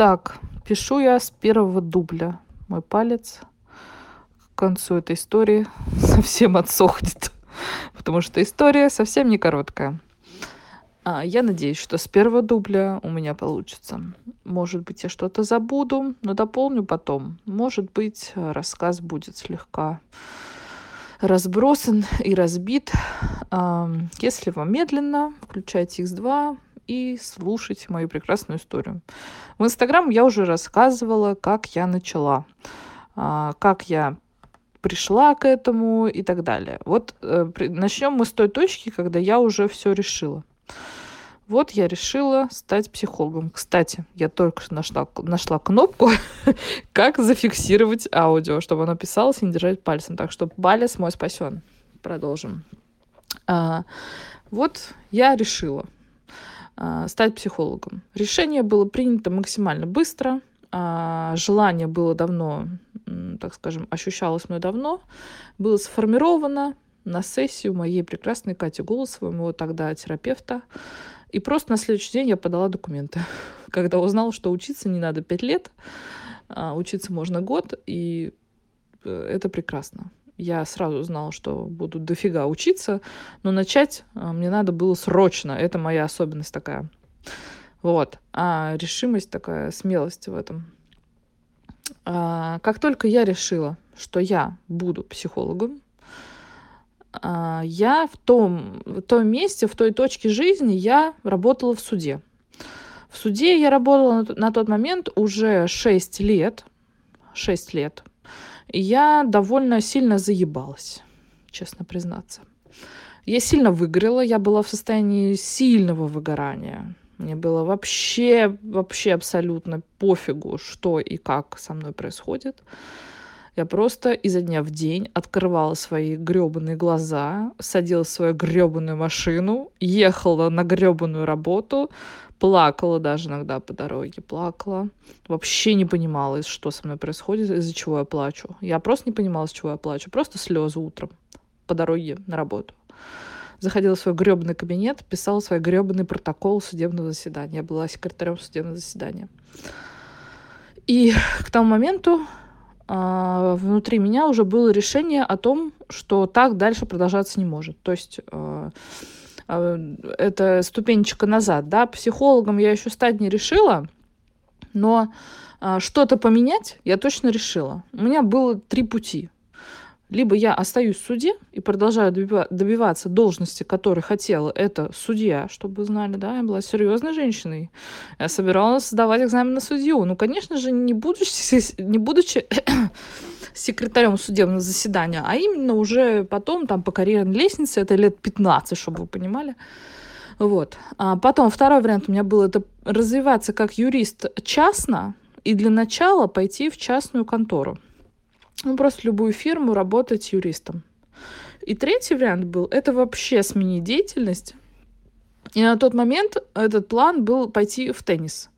Итак, пишу я с первого дубля. Мой палец к концу этой истории совсем отсохнет, потому что история совсем не короткая. А, я надеюсь, что с первого дубля у меня получится. Может быть, я что-то забуду, но дополню потом. Может быть, рассказ будет слегка разбросан и разбит. Если вам медленно, включайте X2 и слушайте мою прекрасную историю. В Инстаграм я уже рассказывала, как я начала, а, как я пришла к этому и так далее. Вот э, начнем мы с той точки, когда я уже все решила. Вот я решила стать психологом. Кстати, я только что нашла, нашла кнопку, как зафиксировать аудио, чтобы оно писалось и не держать пальцем. Так что палец мой спасен. Продолжим. А, вот я решила стать психологом. Решение было принято максимально быстро. А, желание было давно, так скажем, ощущалось мной давно. Было сформировано на сессию моей прекрасной Кати Голосовой, моего тогда терапевта. И просто на следующий день я подала документы. Когда узнала, что учиться не надо пять лет, а учиться можно год, и э, это прекрасно. Я сразу узнала, что буду дофига учиться, но начать а, мне надо было срочно. Это моя особенность такая. Вот. А решимость такая, смелость в этом. А, как только я решила, что я буду психологом, а, я в том, в том месте, в той точке жизни я работала в суде. В суде я работала на тот момент уже 6 лет. 6 лет. Я довольно сильно заебалась, честно признаться. Я сильно выгорела, я была в состоянии сильного выгорания. Мне было вообще, вообще абсолютно пофигу, что и как со мной происходит. Я просто изо дня в день открывала свои гребаные глаза, садилась в свою гребаную машину, ехала на гребаную работу, плакала даже иногда по дороге, плакала. Вообще не понимала, что со мной происходит, из-за чего я плачу. Я просто не понимала, с чего я плачу. Просто слезы утром по дороге на работу. Заходила в свой гребаный кабинет, писала свой гребаный протокол судебного заседания. Я была секретарем судебного заседания. И к тому моменту а, внутри меня уже было решение о том, что так дальше продолжаться не может. То есть а, это ступенечка назад, да, психологом я еще стать не решила, но что-то поменять я точно решила. У меня было три пути либо я остаюсь в суде и продолжаю добиваться должности, которой хотела это судья, чтобы вы знали, да, я была серьезной женщиной. Я собиралась сдавать экзамен на судью. Ну, конечно же, не будучи, не будучи секретарем судебного заседания, а именно уже потом там по карьерной лестнице, это лет 15, чтобы вы понимали. Вот. А потом второй вариант у меня был это развиваться как юрист частно и для начала пойти в частную контору ну, просто любую фирму работать юристом. И третий вариант был, это вообще сменить деятельность. И на тот момент этот план был пойти в теннис.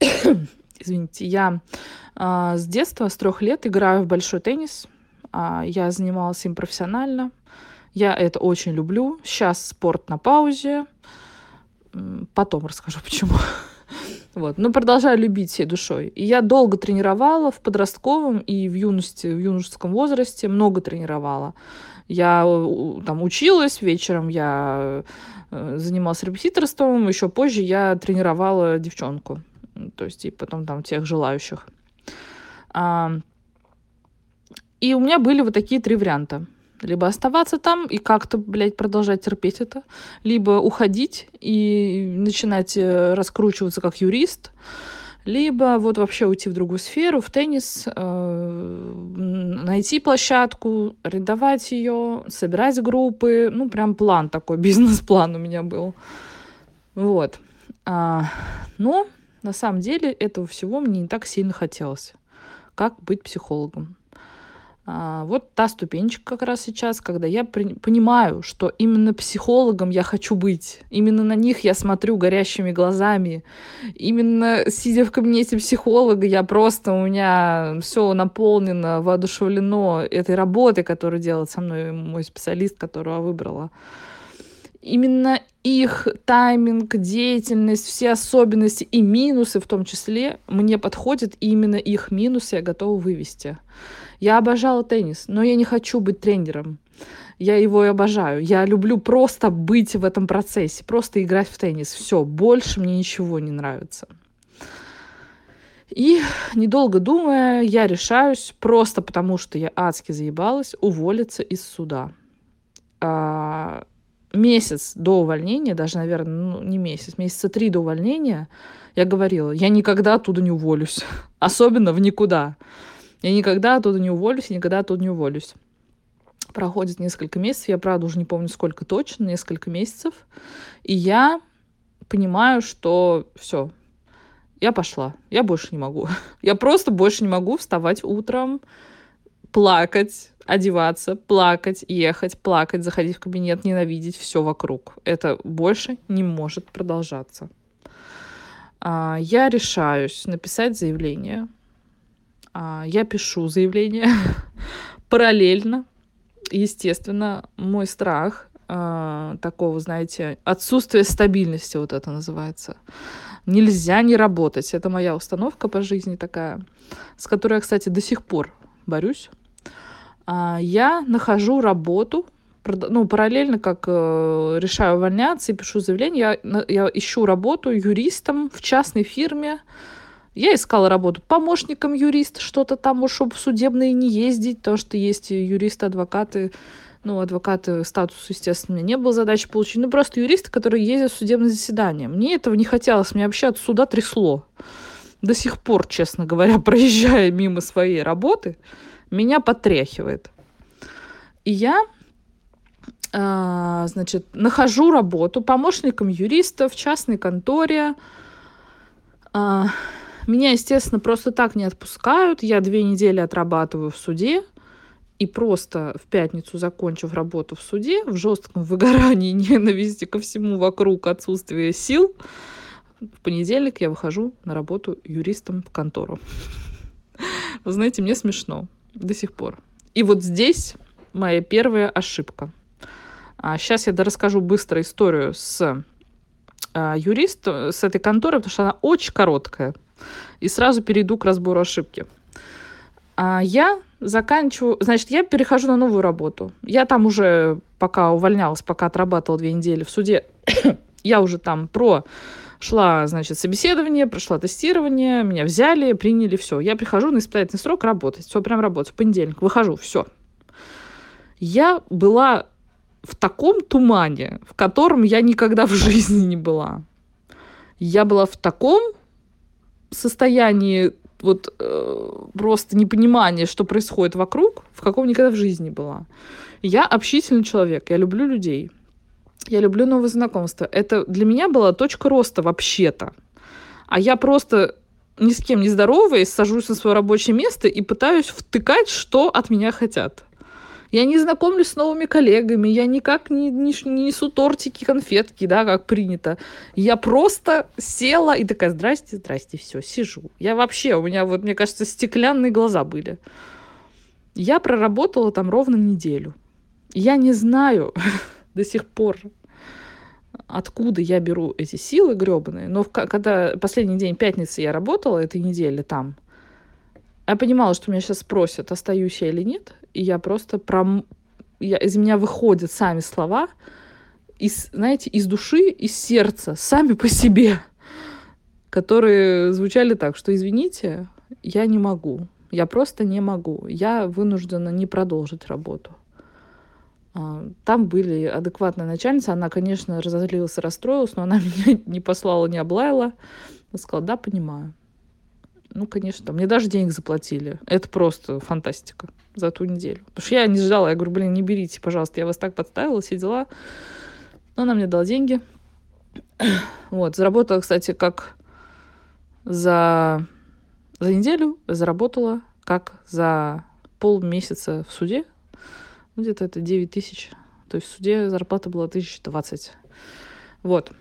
Извините, я а, с детства, с трех лет играю в большой теннис. А, я занималась им профессионально. Я это очень люблю. Сейчас спорт на паузе. Потом расскажу, почему. Вот. Но продолжаю любить всей душой. И я долго тренировала в подростковом и в юности, в юношеском возрасте, много тренировала. Я там училась, вечером я э, занималась репетиторством, еще позже я тренировала девчонку. То есть и потом там тех желающих. А, и у меня были вот такие три варианта. Либо оставаться там и как-то, блядь, продолжать терпеть это, либо уходить и начинать э, раскручиваться как юрист, либо вот вообще уйти в другую сферу, в теннис, э, найти площадку, арендовать ее, собирать группы. Ну, прям план такой, бизнес-план у меня был. Вот. А, но на самом деле этого всего мне не так сильно хотелось, как быть психологом. А, вот та ступенечка как раз сейчас, когда я при- понимаю, что именно психологом я хочу быть. Именно на них я смотрю горящими глазами. Именно сидя в кабинете психолога, я просто, у меня все наполнено, воодушевлено этой работой, которую делает со мной мой специалист, которого выбрала. именно их тайминг, деятельность, все особенности и минусы в том числе мне подходят, и именно их минусы я готова вывести. Я обожала теннис, но я не хочу быть тренером. Я его и обожаю. Я люблю просто быть в этом процессе, просто играть в теннис. Все, больше мне ничего не нравится. И, недолго думая, я решаюсь, просто потому что я адски заебалась, уволиться из суда. А, месяц до увольнения, даже, наверное, ну, не месяц, месяца три до увольнения, я говорила, я никогда оттуда не уволюсь. Особенно в никуда. Я никогда оттуда не уволюсь, никогда оттуда не уволюсь. Проходит несколько месяцев, я, правда, уже не помню, сколько точно, несколько месяцев. И я понимаю, что все, я пошла, я больше не могу. Я просто больше не могу вставать утром, плакать, одеваться, плакать, ехать, плакать, заходить в кабинет, ненавидеть все вокруг. Это больше не может продолжаться. А, я решаюсь написать заявление. А, я пишу заявление параллельно. Естественно, мой страх а, такого, знаете, отсутствие стабильности, вот это называется. Нельзя не работать. Это моя установка по жизни такая, с которой я, кстати, до сих пор борюсь. А, я нахожу работу, ну, параллельно, как э, решаю увольняться и пишу заявление, я, я ищу работу юристом в частной фирме. Я искала работу помощником юриста, что-то там, чтобы в судебные не ездить, потому что есть юристы, адвокаты, ну, адвокаты статус, естественно, у меня не было задачи получить, ну, просто юристы, которые ездят в судебное заседание. Мне этого не хотелось, мне вообще от суда трясло. До сих пор, честно говоря, проезжая мимо своей работы, меня потряхивает. И я, э, значит, нахожу работу помощником юриста в частной конторе. Э, меня, естественно, просто так не отпускают. Я две недели отрабатываю в суде. И просто в пятницу, закончив работу в суде, в жестком выгорании, ненависти ко всему вокруг, отсутствие сил, в понедельник я выхожу на работу юристом в контору. Вы знаете, мне смешно до сих пор. И вот здесь моя первая ошибка. А сейчас я расскажу быстро историю с а, юристом, с этой конторой, потому что она очень короткая. И сразу перейду к разбору ошибки. А я заканчиваю, значит, я перехожу на новую работу. Я там уже, пока увольнялась, пока отрабатывала две недели в суде, я уже там про шла, значит, собеседование, прошла тестирование, меня взяли, приняли, все. Я прихожу на испытательный срок работать, все, прям работать, в понедельник, выхожу, все. Я была в таком тумане, в котором я никогда в жизни не была. Я была в таком состоянии вот э, просто непонимания, что происходит вокруг, в каком никогда в жизни была. Я общительный человек, я люблю людей. Я люблю новые знакомства. Это для меня была точка роста вообще-то. А я просто ни с кем не здороваясь, сажусь на свое рабочее место и пытаюсь втыкать, что от меня хотят. Я не знакомлюсь с новыми коллегами, я никак не, не, не несу тортики, конфетки, да, как принято. Я просто села и такая, здрасте, здрасте, все, сижу. Я вообще, у меня вот, мне кажется, стеклянные глаза были. Я проработала там ровно неделю. Я не знаю, до сих пор, откуда я беру эти силы гребаные. Но в, когда последний день пятницы я работала этой недели там, я понимала, что меня сейчас спросят, остаюсь я или нет, и я просто пром... я, из меня выходят сами слова, из, знаете, из души, из сердца, сами по себе, которые звучали так, что извините, я не могу, я просто не могу, я вынуждена не продолжить работу. А, там были адекватная начальница. Она, конечно, разозлилась и расстроилась, но она меня не послала, не облаяла. Она сказала, да, понимаю. Ну, конечно, мне даже денег заплатили. Это просто фантастика за ту неделю. Потому что я не ждала. Я говорю, блин, не берите, пожалуйста. Я вас так подставила, все дела. Но она мне дала деньги. Вот, заработала, кстати, как за, за неделю, заработала как за полмесяца в суде ну, где-то это 9 тысяч. То есть в суде зарплата была 1020. Вот.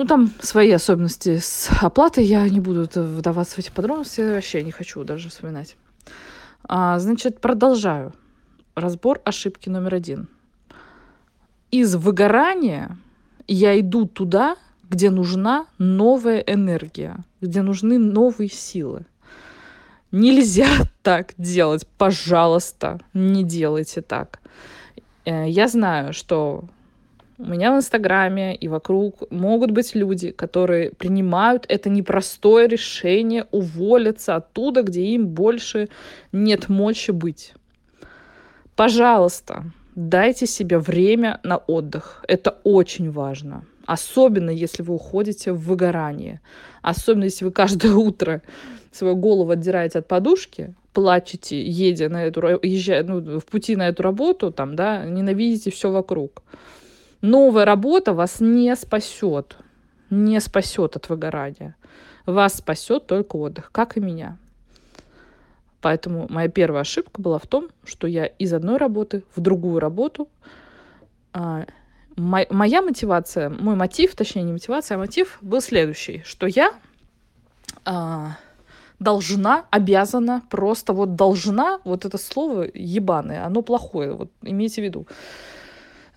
Ну, там свои особенности с оплатой. Я не буду вдаваться в эти подробности. Вообще не хочу даже вспоминать. А, значит, продолжаю. Разбор ошибки номер один. из выгорания я иду туда, где нужна новая энергия, где нужны новые силы. Нельзя так делать. Пожалуйста, не делайте так. Э, я знаю, что у меня в Инстаграме и вокруг могут быть люди, которые принимают это непростое решение уволиться оттуда, где им больше нет мочи быть. Пожалуйста, дайте себе время на отдых. Это очень важно. Особенно, если вы уходите в выгорание. Особенно, если вы каждое утро свою голову отдираете от подушки, плачете, едя на эту, езжая, ну, в пути на эту работу, там, да, ненавидите все вокруг. Новая работа вас не спасет, не спасет от выгорания. Вас спасет только отдых, как и меня. Поэтому моя первая ошибка была в том, что я из одной работы в другую работу. А, моя мотивация, мой мотив, точнее не мотивация, а мотив был следующий, что я а, должна, обязана, просто вот должна, вот это слово ебаное, оно плохое, вот имейте в виду.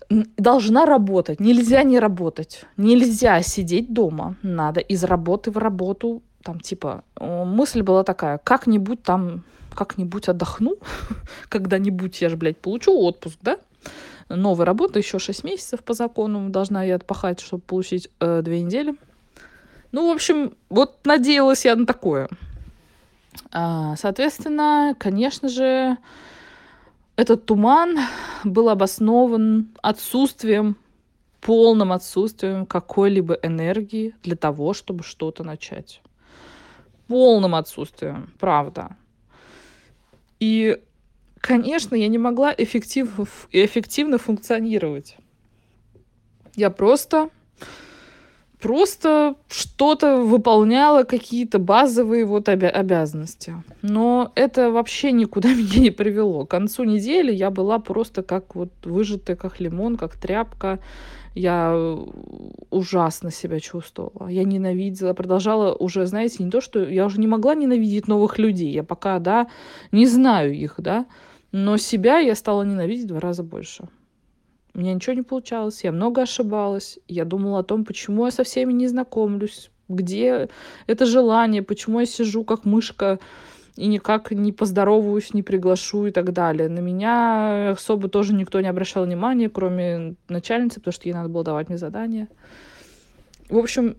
Должна работать, нельзя не работать, нельзя сидеть дома, надо из работы в работу, там типа, мысль была такая, как-нибудь там, как-нибудь отдохну, когда-нибудь я же, блядь, получу отпуск, да? Новая работа, еще 6 месяцев по закону должна я отпахать, чтобы получить э, 2 недели. Ну, в общем, вот надеялась я на такое. А, соответственно, конечно же, этот туман был обоснован отсутствием, полным отсутствием какой-либо энергии для того, чтобы что-то начать. Полным отсутствием, правда. И, конечно, я не могла эффектив, эффективно функционировать. Я просто просто что-то выполняла, какие-то базовые вот обя- обязанности. Но это вообще никуда меня не привело. К концу недели я была просто как вот выжатая, как лимон, как тряпка. Я ужасно себя чувствовала. Я ненавидела, продолжала уже, знаете, не то, что я уже не могла ненавидеть новых людей. Я пока, да, не знаю их, да, но себя я стала ненавидеть в два раза больше. У меня ничего не получалось, я много ошибалась. Я думала о том, почему я со всеми не знакомлюсь, где это желание, почему я сижу как мышка и никак не поздороваюсь, не приглашу и так далее. На меня особо тоже никто не обращал внимания, кроме начальницы, потому что ей надо было давать мне задания. В общем,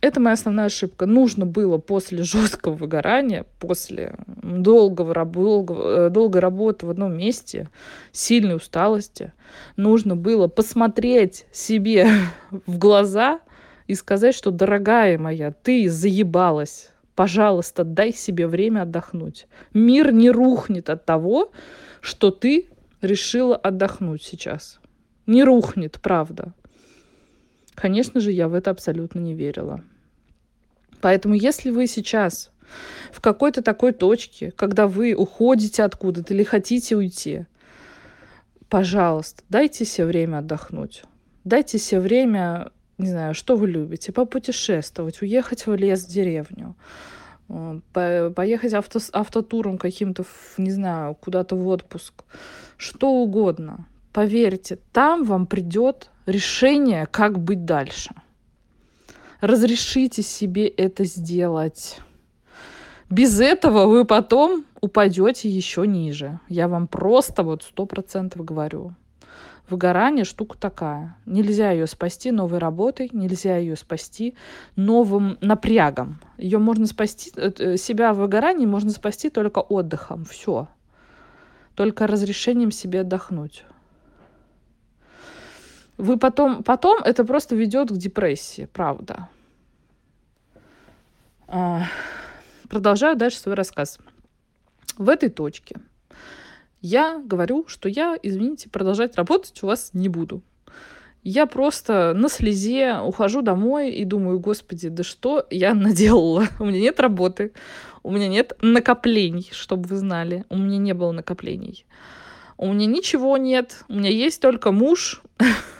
это моя основная ошибка. Нужно было после жесткого выгорания, после долгого, долгого, э, долгой работы в одном месте, сильной усталости, нужно было посмотреть себе в глаза и сказать, что, дорогая моя, ты заебалась. Пожалуйста, дай себе время отдохнуть. Мир не рухнет от того, что ты решила отдохнуть сейчас. Не рухнет, правда. Конечно же, я в это абсолютно не верила. Поэтому если вы сейчас в какой-то такой точке, когда вы уходите откуда-то или хотите уйти, пожалуйста, дайте себе время отдохнуть. Дайте себе время, не знаю, что вы любите, попутешествовать, уехать в лес, в деревню, поехать авто, автотуром каким-то, не знаю, куда-то в отпуск, что угодно. Поверьте, там вам придет решение, как быть дальше. Разрешите себе это сделать. Без этого вы потом упадете еще ниже. Я вам просто вот сто процентов говорю. Выгорание штука такая. Нельзя ее спасти новой работой, нельзя ее спасти новым напрягом. Ее можно спасти, э, э, себя в выгорании можно спасти только отдыхом. Все. Только разрешением себе отдохнуть вы потом, потом это просто ведет к депрессии, правда. А, продолжаю дальше свой рассказ. В этой точке я говорю, что я, извините, продолжать работать у вас не буду. Я просто на слезе ухожу домой и думаю, господи, да что я наделала? У меня нет работы, у меня нет накоплений, чтобы вы знали. У меня не было накоплений. У меня ничего нет, у меня есть только муж,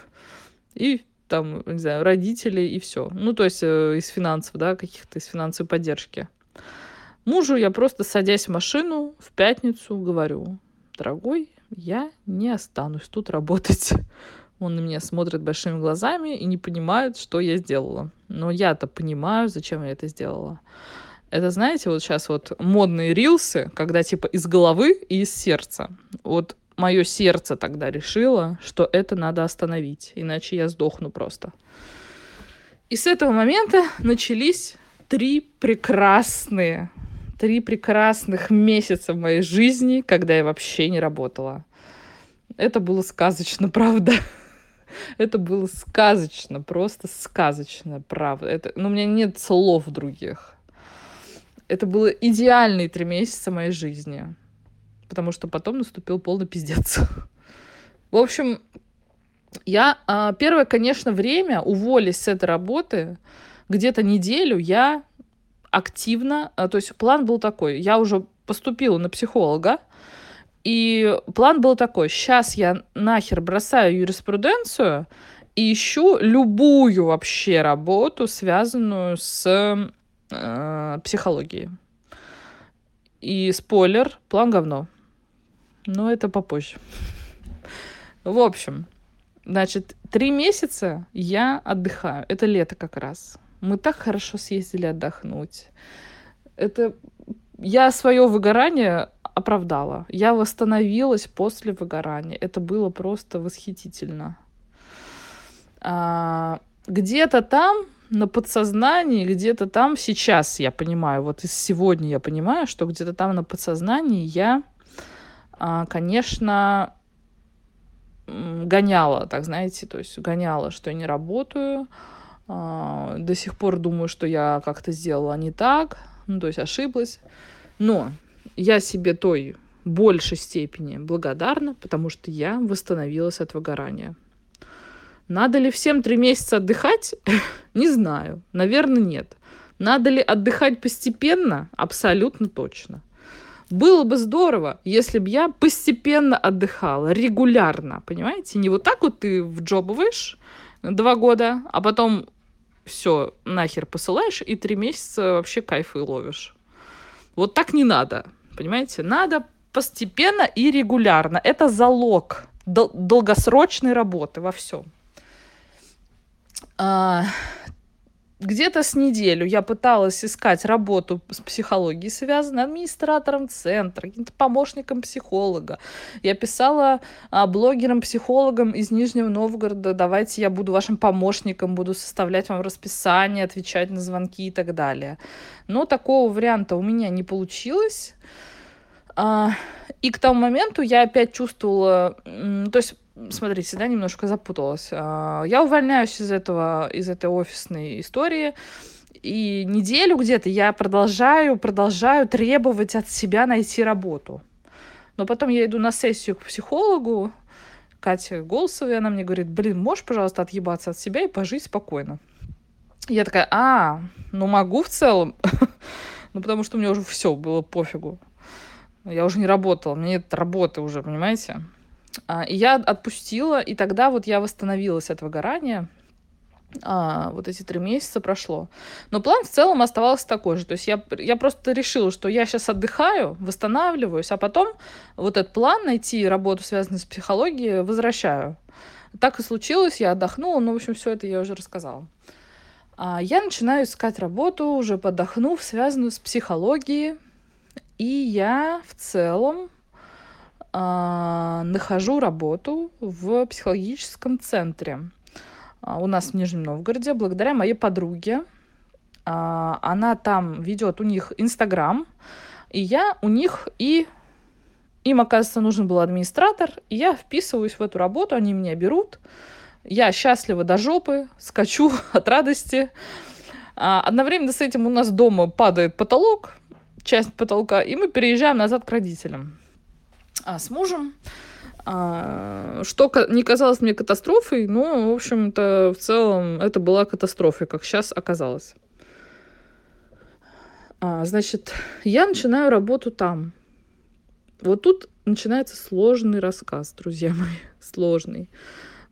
и там, не знаю, родители и все. Ну, то есть э, из финансов, да, каких-то из финансовой поддержки. Мужу я просто, садясь в машину в пятницу, говорю, дорогой, я не останусь тут работать. Он на меня смотрит большими глазами и не понимает, что я сделала. Но я-то понимаю, зачем я это сделала. Это, знаете, вот сейчас вот модные рилсы, когда типа из головы и из сердца. Вот мое сердце тогда решило, что это надо остановить, иначе я сдохну просто. И с этого момента начались три прекрасные, три прекрасных месяца в моей жизни, когда я вообще не работала. Это было сказочно, правда. Это было сказочно, просто сказочно, правда. Это, ну, у меня нет слов других. Это было идеальные три месяца моей жизни. Потому что потом наступил полный пиздец. В общем, я а, первое, конечно, время, уволись с этой работы, где-то неделю я активно, а, то есть план был такой, я уже поступила на психолога, и план был такой, сейчас я нахер бросаю юриспруденцию и ищу любую вообще работу, связанную с э, психологией. И спойлер, план говно. Но это попозже. В общем, значит, три месяца я отдыхаю. Это лето как раз. Мы так хорошо съездили отдохнуть. Это я свое выгорание оправдала. Я восстановилась после выгорания. Это было просто восхитительно. А, где-то там на подсознании, где-то там сейчас я понимаю, вот из сегодня я понимаю, что где-то там на подсознании я, конечно, гоняла, так знаете, то есть гоняла, что я не работаю, а, до сих пор думаю, что я как-то сделала не так, ну, то есть ошиблась. Но я себе той большей степени благодарна, потому что я восстановилась от выгорания. Надо ли всем три месяца отдыхать? Не знаю. Наверное, нет. Надо ли отдыхать постепенно? Абсолютно точно. Было бы здорово, если бы я постепенно отдыхала, регулярно, понимаете? Не вот так вот ты в вжобываешь два года, а потом все нахер посылаешь и три месяца вообще кайфы ловишь. Вот так не надо. Понимаете? Надо постепенно и регулярно. Это залог дол- долгосрочной работы во всем. А, где-то с неделю я пыталась искать работу с психологией, связанной администратором центра, каким-то помощником психолога. Я писала а, блогерам-психологам из Нижнего Новгорода, давайте я буду вашим помощником, буду составлять вам расписание, отвечать на звонки и так далее. Но такого варианта у меня не получилось. А, и к тому моменту я опять чувствовала, то есть смотрите, да, немножко запуталась. А, я увольняюсь из этого, из этой офисной истории, и неделю где-то я продолжаю, продолжаю требовать от себя найти работу. Но потом я иду на сессию к психологу, Катя Голосовой, она мне говорит, блин, можешь, пожалуйста, отъебаться от себя и пожить спокойно. Я такая, а, ну могу в целом. ну, потому что меня уже все было пофигу. Я уже не работала, меня нет работы уже, понимаете? А, и я отпустила, и тогда вот я восстановилась от выгорания. А, вот эти три месяца прошло. Но план в целом оставался такой же. То есть я, я просто решила, что я сейчас отдыхаю, восстанавливаюсь, а потом вот этот план найти работу, связанную с психологией, возвращаю. Так и случилось, я отдохнула, ну, в общем, все это я уже рассказала. А я начинаю искать работу, уже подохнув, связанную с психологией. И я в целом а, нахожу работу в психологическом центре а, у нас в Нижнем Новгороде благодаря моей подруге. А, она там ведет у них Инстаграм, и я у них и им, оказывается, нужен был администратор, и я вписываюсь в эту работу, они меня берут. Я счастлива до жопы, скачу от радости. Одновременно с этим у нас дома падает потолок, часть потолка, и мы переезжаем назад к родителям а, с мужем. А, что не казалось мне катастрофой, но, в общем-то, в целом это была катастрофа, как сейчас оказалось. А, значит, я начинаю работу там. Вот тут начинается сложный рассказ, друзья мои, сложный.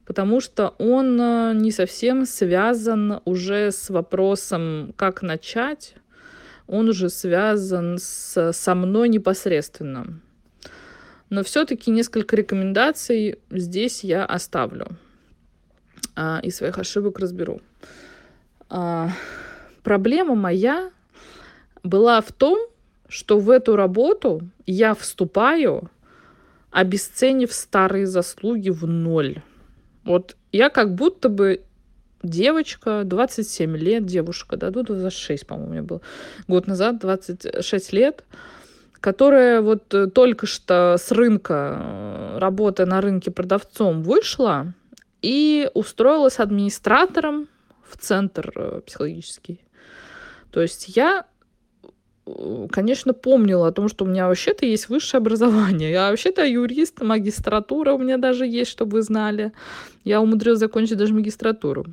Потому что он а, не совсем связан уже с вопросом, как начать. Он уже связан с, со мной непосредственно. Но все-таки несколько рекомендаций здесь я оставлю. а, и своих ошибок разберу. А, проблема моя была в том, что в эту работу я вступаю, обесценив старые заслуги в ноль. Вот я как будто бы девочка, 27 лет, девушка, да, тут 26, по-моему, мне был год назад, 26 лет, которая вот э, только что с рынка, э, работая на рынке продавцом, вышла и устроилась администратором в центр э, психологический. То есть я конечно, помнила о том, что у меня вообще-то есть высшее образование. Я вообще-то юрист, магистратура у меня даже есть, чтобы вы знали. Я умудрилась закончить даже магистратуру.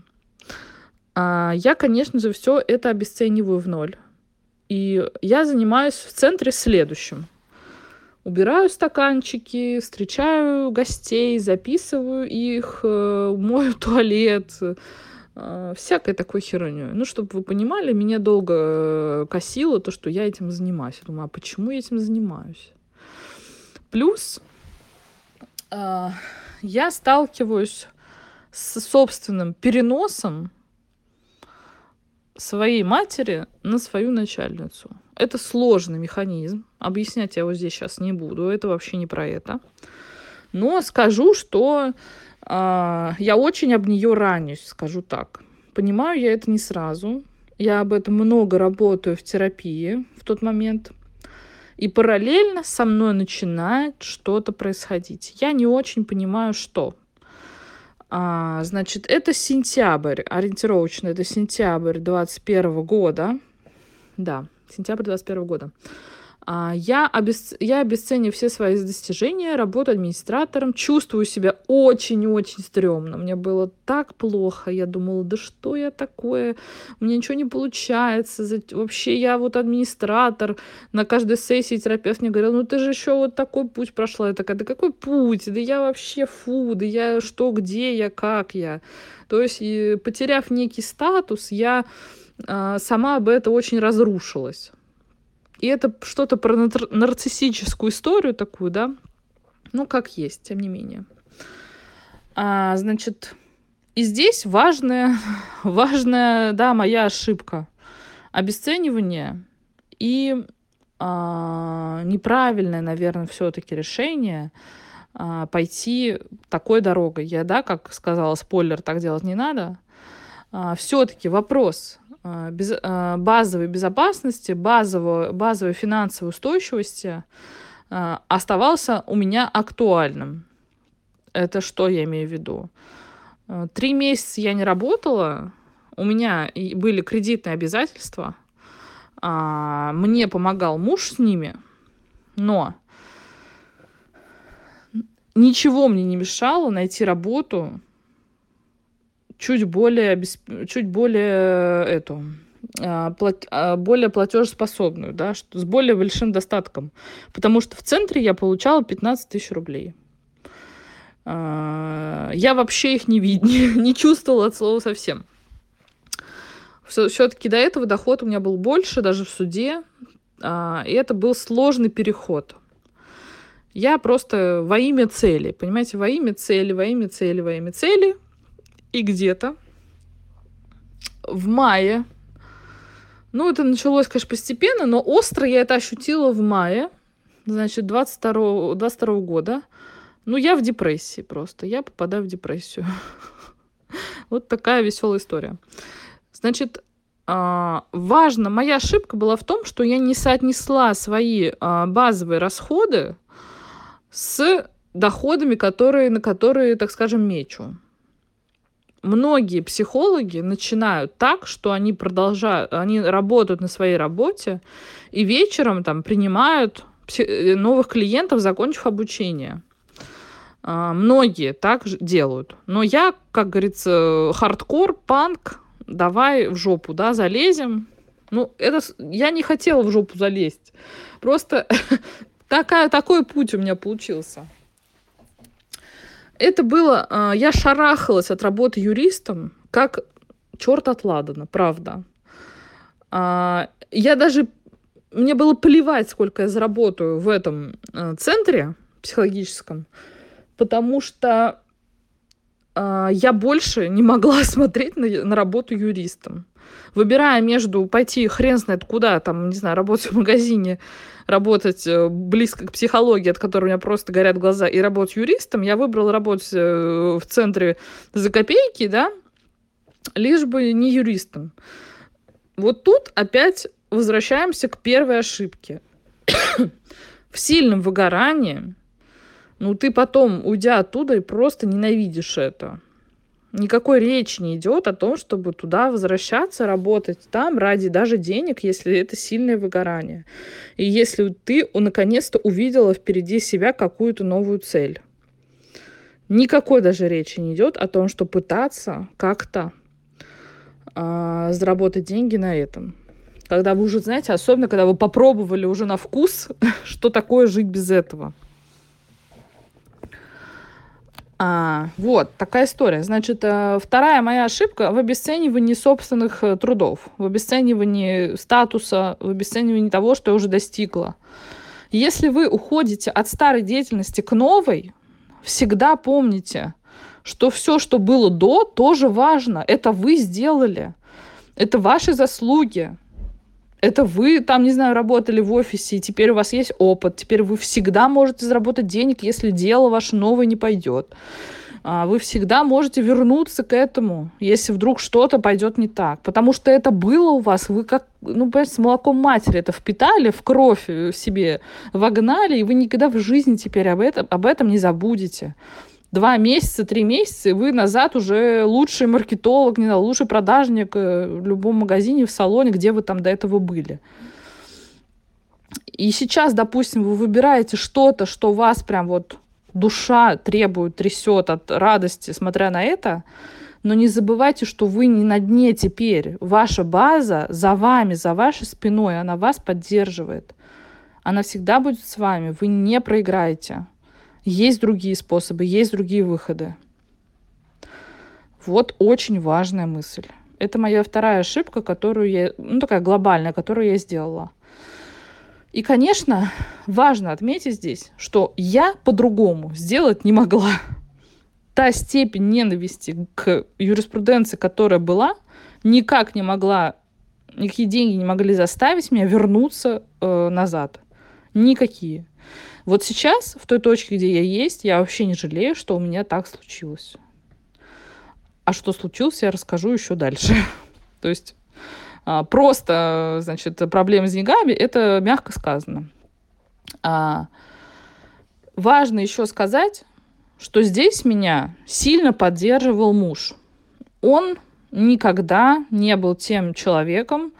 А я, конечно же, все это обесцениваю в ноль. И я занимаюсь в центре следующим. Убираю стаканчики, встречаю гостей, записываю их, э, мою туалет, э, всякой такой херней. Ну, чтобы вы понимали, меня долго э, косило то, что я этим занимаюсь. Я думаю, а почему я этим занимаюсь? Плюс я сталкиваюсь с собственным переносом своей матери на свою начальницу. Это сложный механизм. Объяснять я его здесь сейчас не буду. Это вообще не про это. Но скажу, что э, я очень об нее ранюсь, скажу так. Понимаю я это не сразу. Я об этом много работаю в терапии в тот момент. И параллельно со мной начинает что-то происходить. Я не очень понимаю, что. А, значит, это сентябрь, ориентировочно, это сентябрь 21 года. Да, сентябрь 21 года. А, я, обесц... я обесцениваю все свои достижения, работаю администратором, чувствую себя очень-очень стрёмно. Мне было так плохо, я думала, да что я такое, у меня ничего не получается, вообще я вот администратор, на каждой сессии терапевт мне говорил, ну ты же еще вот такой путь прошла, я такая, да какой путь, да я вообще фу, да я что, где я, как я. То есть, потеряв некий статус, я а, сама бы это очень разрушилась. И это что-то про нарциссическую историю такую, да? Ну, как есть, тем не менее. А, значит, и здесь важная, важная, да, моя ошибка. Обесценивание и а, неправильное, наверное, все-таки решение а, пойти такой дорогой. Я, да, как сказала, спойлер, так делать не надо. А, все-таки вопрос без, а, базовой безопасности, базовой, базовой финансовой устойчивости а, оставался у меня актуальным. Это что я имею в виду? Три месяца я не работала, у меня были кредитные обязательства, мне помогал муж с ними, но ничего мне не мешало найти работу чуть более, чуть более э, эту, а, а, более платежеспособную, да, с более большим достатком. Потому что в центре я получала 15 тысяч рублей. А, я вообще их не, вид не чувствовала от слова совсем. Все-таки до этого доход у меня был больше, даже в суде. И это был сложный переход. Я просто во имя цели, понимаете, во имя цели, во имя цели, во имя цели – и где-то в мае, ну, это началось, конечно, постепенно, но остро я это ощутила в мае, значит, 22, 22 года. Ну, я в депрессии просто. Я попадаю в депрессию. Вот такая веселая история. Значит, а, важно, моя ошибка была в том, что я не соотнесла свои а, базовые расходы с доходами, которые, на которые, так скажем, мечу многие психологи начинают так, что они продолжают, они работают на своей работе и вечером там принимают э, новых клиентов, закончив обучение. А, многие так делают. Но я, как говорится, хардкор, панк, давай в жопу, да, залезем. Ну, это я не хотела в жопу залезть. Просто такая, такой путь у меня получился это было... А, я шарахалась от работы юристом, как черт от Ладана, правда. А, я даже... Мне было плевать, сколько я заработаю в этом а, центре психологическом, потому что я больше не могла смотреть на, на работу юристом. Выбирая между пойти хрен знает куда, там, не знаю, работать в магазине, работать э, близко к психологии, от которой у меня просто горят глаза, и работать юристом, я выбрала работать э, в центре за копейки, да, лишь бы не юристом. Вот тут опять возвращаемся к первой ошибке. в сильном выгорании, ну, ты потом, уйдя оттуда, и просто ненавидишь это. Никакой речи не идет о том, чтобы туда возвращаться, работать там ради даже денег, если это сильное выгорание. И если ты наконец-то увидела впереди себя какую-то новую цель. Никакой даже речи не идет о том, что пытаться как-то а, заработать деньги на этом. Когда вы уже, знаете, особенно когда вы попробовали уже на вкус, что такое жить без этого. А, вот, такая история. Значит, э, вторая моя ошибка в обесценивании собственных э, трудов, в обесценивании статуса, в обесценивании того, что я уже достигла. Если вы уходите от старой деятельности к новой, всегда помните, что все, что было до, тоже важно. Это вы сделали. Это ваши заслуги. Это вы там, не знаю, работали в офисе, и теперь у вас есть опыт. Теперь вы всегда можете заработать денег, если дело ваше новое не пойдет. А, вы всегда можете вернуться к этому, если вдруг что-то пойдет не так. Потому что это было у вас, вы как, ну, понимаете, с молоком матери это впитали, в кровь в себе вогнали, и вы никогда в жизни теперь об этом, об этом не забудете два месяца, три месяца, и вы назад уже лучший маркетолог, не знаю, лучший продажник э, в любом магазине, в салоне, где вы там до этого были. И сейчас, допустим, вы выбираете что-то, что вас прям вот душа требует, трясет от радости, смотря на это, но не забывайте, что вы не на дне теперь. Ваша база за вами, за вашей спиной, она вас поддерживает. Она всегда будет с вами. Вы не проиграете. Есть другие способы, есть другие выходы. Вот очень важная мысль. Это моя вторая ошибка, которую я, ну такая глобальная, которую я сделала. И, конечно, важно отметить здесь, что я по-другому сделать не могла. Та степень ненависти к юриспруденции, которая была, никак не могла, никакие деньги не могли заставить меня вернуться э, назад. Никакие. Вот сейчас, в той точке, где я есть, я вообще не жалею, что у меня так случилось. А что случилось, я расскажу еще дальше. То есть а, просто, значит, проблемы с деньгами, это мягко сказано. А, важно еще сказать, что здесь меня сильно поддерживал муж. Он никогда не был тем человеком,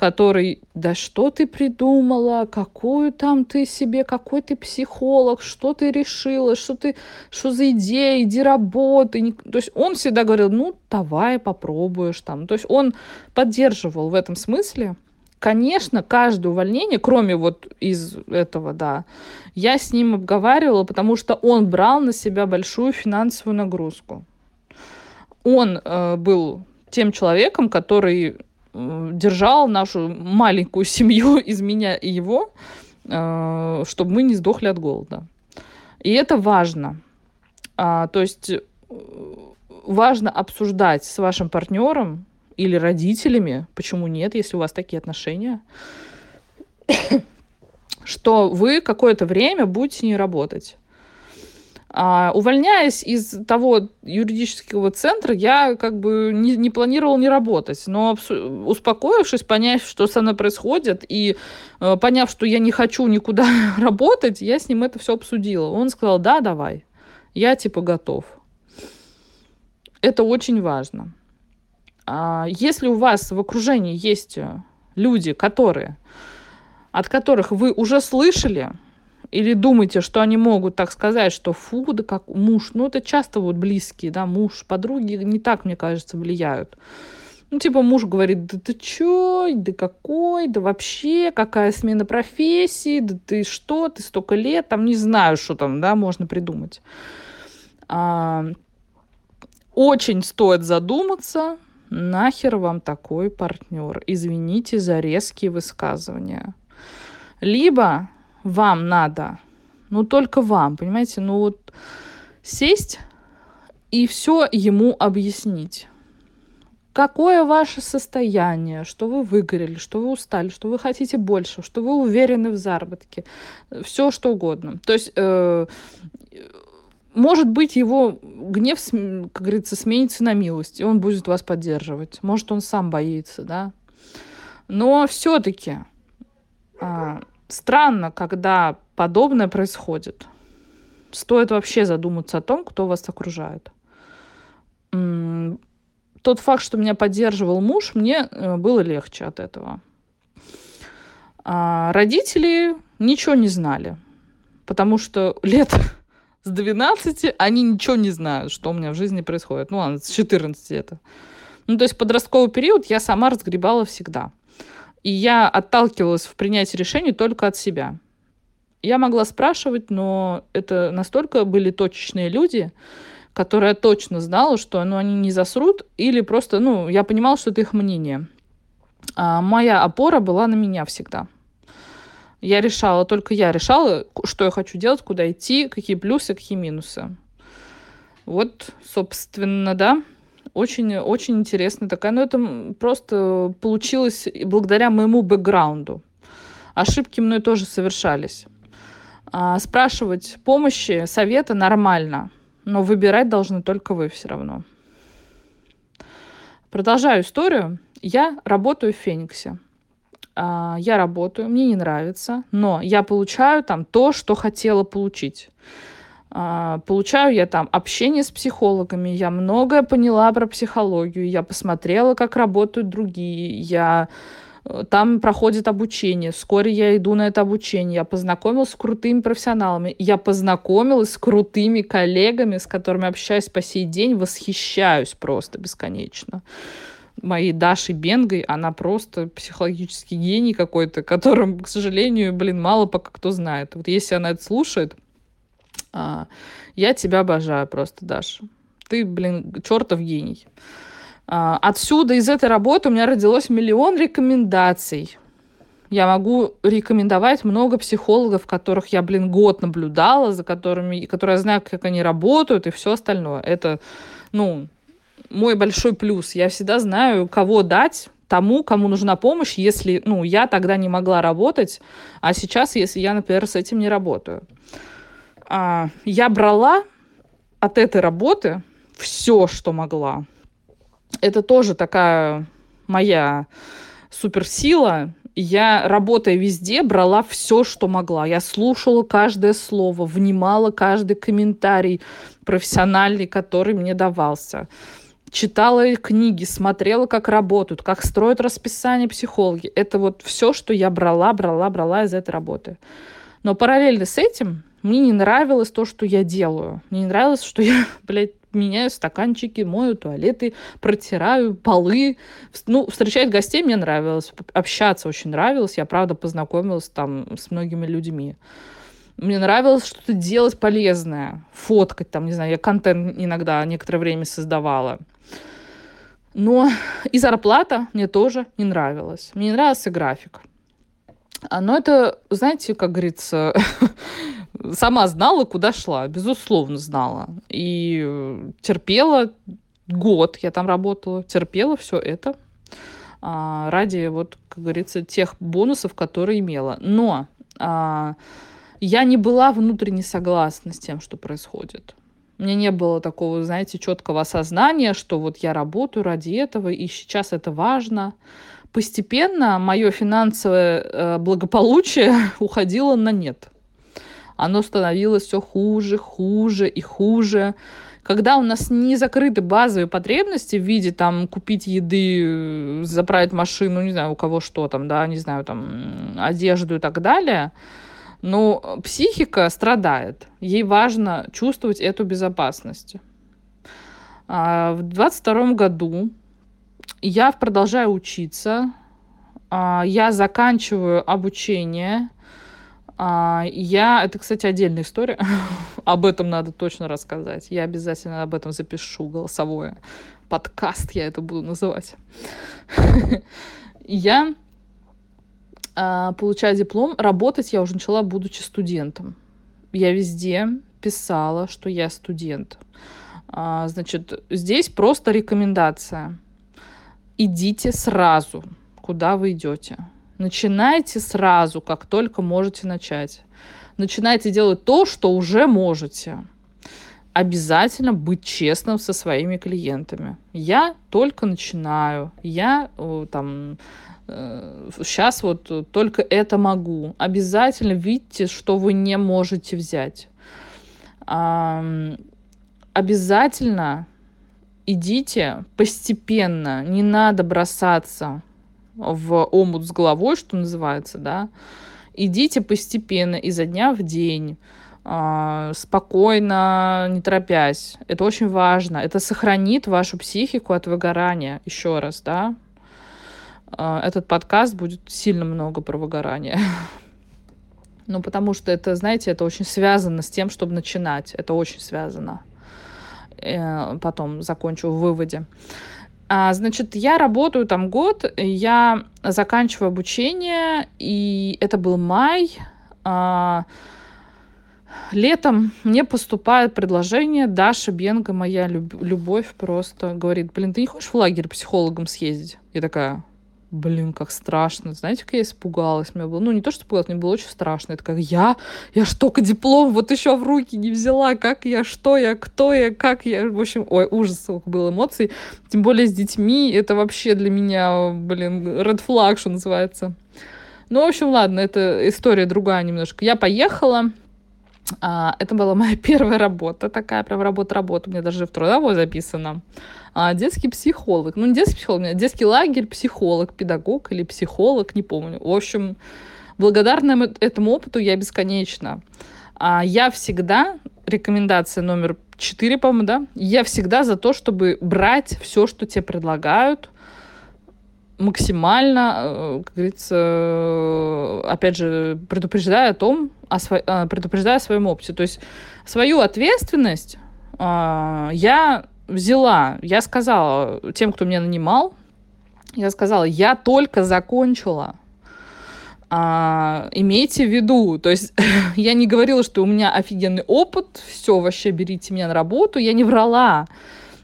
который, да что ты придумала, какую там ты себе, какой ты психолог, что ты решила, что ты, что за идея, иди работай. То есть он всегда говорил, ну, давай попробуешь там. То есть он поддерживал в этом смысле. Конечно, каждое увольнение, кроме вот из этого, да, я с ним обговаривала, потому что он брал на себя большую финансовую нагрузку. Он э, был тем человеком, который держал нашу маленькую семью из меня и его, э, чтобы мы не сдохли от голода. И это важно. А, то есть э, важно обсуждать с вашим партнером или родителями, почему нет, если у вас такие отношения, что вы какое-то время будете не работать. А, увольняясь из того юридического центра, я как бы не, не планировал не работать. Но успокоившись, поняв, что со мной происходит, и э, поняв, что я не хочу никуда работать, я с ним это все обсудила. Он сказал, да, давай, я типа готов. Это очень важно. А, если у вас в окружении есть люди, которые, от которых вы уже слышали, или думаете, что они могут так сказать, что фу, да как муж. Ну, это часто вот близкие, да, муж, подруги не так, мне кажется, влияют. Ну, типа муж говорит, да ты чё, да какой, да вообще, какая смена профессии, да ты что, ты столько лет, там не знаю, что там, да, можно придумать. А, очень стоит задуматься, нахер вам такой партнер. Извините за резкие высказывания. Либо вам надо, ну только вам, понимаете, ну вот сесть и все ему объяснить. Какое ваше состояние, что вы выгорели, что вы устали, что вы хотите больше, что вы уверены в заработке, все что угодно. То есть, э, может быть, его гнев, как говорится, сменится на милость, и он будет вас поддерживать. Может, он сам боится, да. Но все-таки э, странно, когда подобное происходит. Стоит вообще задуматься о том, кто вас окружает тот факт, что меня поддерживал муж, мне э, было легче от этого. А родители ничего не знали, потому что лет с 12 они ничего не знают, что у меня в жизни происходит. Ну ладно, с 14 это. Ну, то есть подростковый период я сама разгребала всегда. И я отталкивалась в принятии решений только от себя. Я могла спрашивать, но это настолько были точечные люди, которая точно знала, что ну, они не засрут, или просто, ну, я понимала, что это их мнение. А моя опора была на меня всегда. Я решала, только я решала, что я хочу делать, куда идти, какие плюсы, какие минусы. Вот, собственно, да, очень, очень интересно такая. Но это просто получилось благодаря моему бэкграунду. Ошибки мной тоже совершались. А спрашивать помощи, совета нормально – но выбирать должны только вы все равно. Продолжаю историю. Я работаю в Фениксе. А, я работаю, мне не нравится, но я получаю там то, что хотела получить. А, получаю я там общение с психологами, я многое поняла про психологию, я посмотрела, как работают другие, я там проходит обучение. Вскоре я иду на это обучение. Я познакомилась с крутыми профессионалами. Я познакомилась с крутыми коллегами, с которыми общаюсь по сей день. Восхищаюсь просто бесконечно. Моей Дашей Бенгой, она просто психологический гений какой-то, которым, к сожалению, блин, мало пока кто знает. Вот если она это слушает, а, я тебя обожаю просто, Даша. Ты, блин, чертов гений. А, отсюда, из этой работы у меня родилось миллион рекомендаций. Я могу рекомендовать много психологов, которых я, блин, год наблюдала, за которыми, которые я знаю, как они работают и все остальное. Это, ну, мой большой плюс. Я всегда знаю, кого дать тому, кому нужна помощь, если, ну, я тогда не могла работать, а сейчас, если я, например, с этим не работаю. А, я брала от этой работы все, что могла это тоже такая моя суперсила. Я, работая везде, брала все, что могла. Я слушала каждое слово, внимала каждый комментарий профессиональный, который мне давался. Читала книги, смотрела, как работают, как строят расписание психологи. Это вот все, что я брала, брала, брала из этой работы. Но параллельно с этим мне не нравилось то, что я делаю. Мне не нравилось, что я, блядь, меняю стаканчики, мою туалеты, протираю полы. Ну, встречать гостей мне нравилось, общаться очень нравилось. Я, правда, познакомилась там с многими людьми. Мне нравилось что-то делать полезное, фоткать там, не знаю, я контент иногда некоторое время создавала. Но и зарплата мне тоже не нравилась. Мне не нравился график. А, но это, знаете, как говорится, сама знала, куда шла, безусловно знала. И э, терпела год, я там работала, терпела все это а, ради, вот, как говорится, тех бонусов, которые имела. Но а, я не была внутренне согласна с тем, что происходит. У меня не было такого, знаете, четкого осознания, что вот я работаю ради этого, и сейчас это важно. Постепенно мое финансовое э, благополучие уходило на нет оно становилось все хуже, хуже и хуже. Когда у нас не закрыты базовые потребности в виде там купить еды, заправить машину, не знаю, у кого что там, да, не знаю, там одежду и так далее, но психика страдает. Ей важно чувствовать эту безопасность. А в 22 году я продолжаю учиться, а, я заканчиваю обучение, я, это, кстати, отдельная история. об этом надо точно рассказать. Я обязательно об этом запишу голосовое. Подкаст я это буду называть. я а, получаю диплом. Работать я уже начала, будучи студентом. Я везде писала, что я студент. А, значит, здесь просто рекомендация. Идите сразу, куда вы идете. Начинайте сразу, как только можете начать. Начинайте делать то, что уже можете. Обязательно быть честным со своими клиентами. Я только начинаю. Я там сейчас вот только это могу. Обязательно видите, что вы не можете взять обязательно идите постепенно, не надо бросаться в омут с головой, что называется, да. Идите постепенно, изо дня в день, э, спокойно, не торопясь. Это очень важно. Это сохранит вашу психику от выгорания. Еще раз, да. Э, этот подкаст будет сильно много про выгорание. Ну, потому что это, знаете, это очень связано с тем, чтобы начинать. Это очень связано. Э, потом закончу в выводе. А, значит, я работаю там год, я заканчиваю обучение, и это был май. А, летом мне поступает предложение, Даша Бенга, моя любовь просто, говорит, блин, ты не хочешь в лагерь психологом съездить? Я такая, Блин, как страшно. Знаете, как я испугалась? Мне было, ну, не то, что испугалась, мне было очень страшно. Это как я? Я ж только диплом вот еще в руки не взяла. Как я? Что я? Кто я? Как я? В общем, ой, ужас был эмоций. Тем более с детьми. Это вообще для меня, блин, red flag, что называется. Ну, в общем, ладно, это история другая немножко. Я поехала. А, это была моя первая работа, такая прям работа-работа. У меня даже в трудовой записано а, детский психолог. Ну, не детский психолог, нет, детский лагерь, психолог, педагог или психолог, не помню. В общем, благодарна этому опыту я бесконечно. А я всегда, рекомендация номер четыре, по-моему, да, я всегда за то, чтобы брать все, что тебе предлагают, максимально, э, как говорится, опять же, предупреждая о том, о сво... Э, предупреждая о своем опыте. То есть свою ответственность а, я взяла, я сказала тем, кто меня нанимал, я сказала, я только закончила. А, имейте в виду, то есть я не говорила, что у меня офигенный опыт, все, вообще берите меня на работу, я не врала.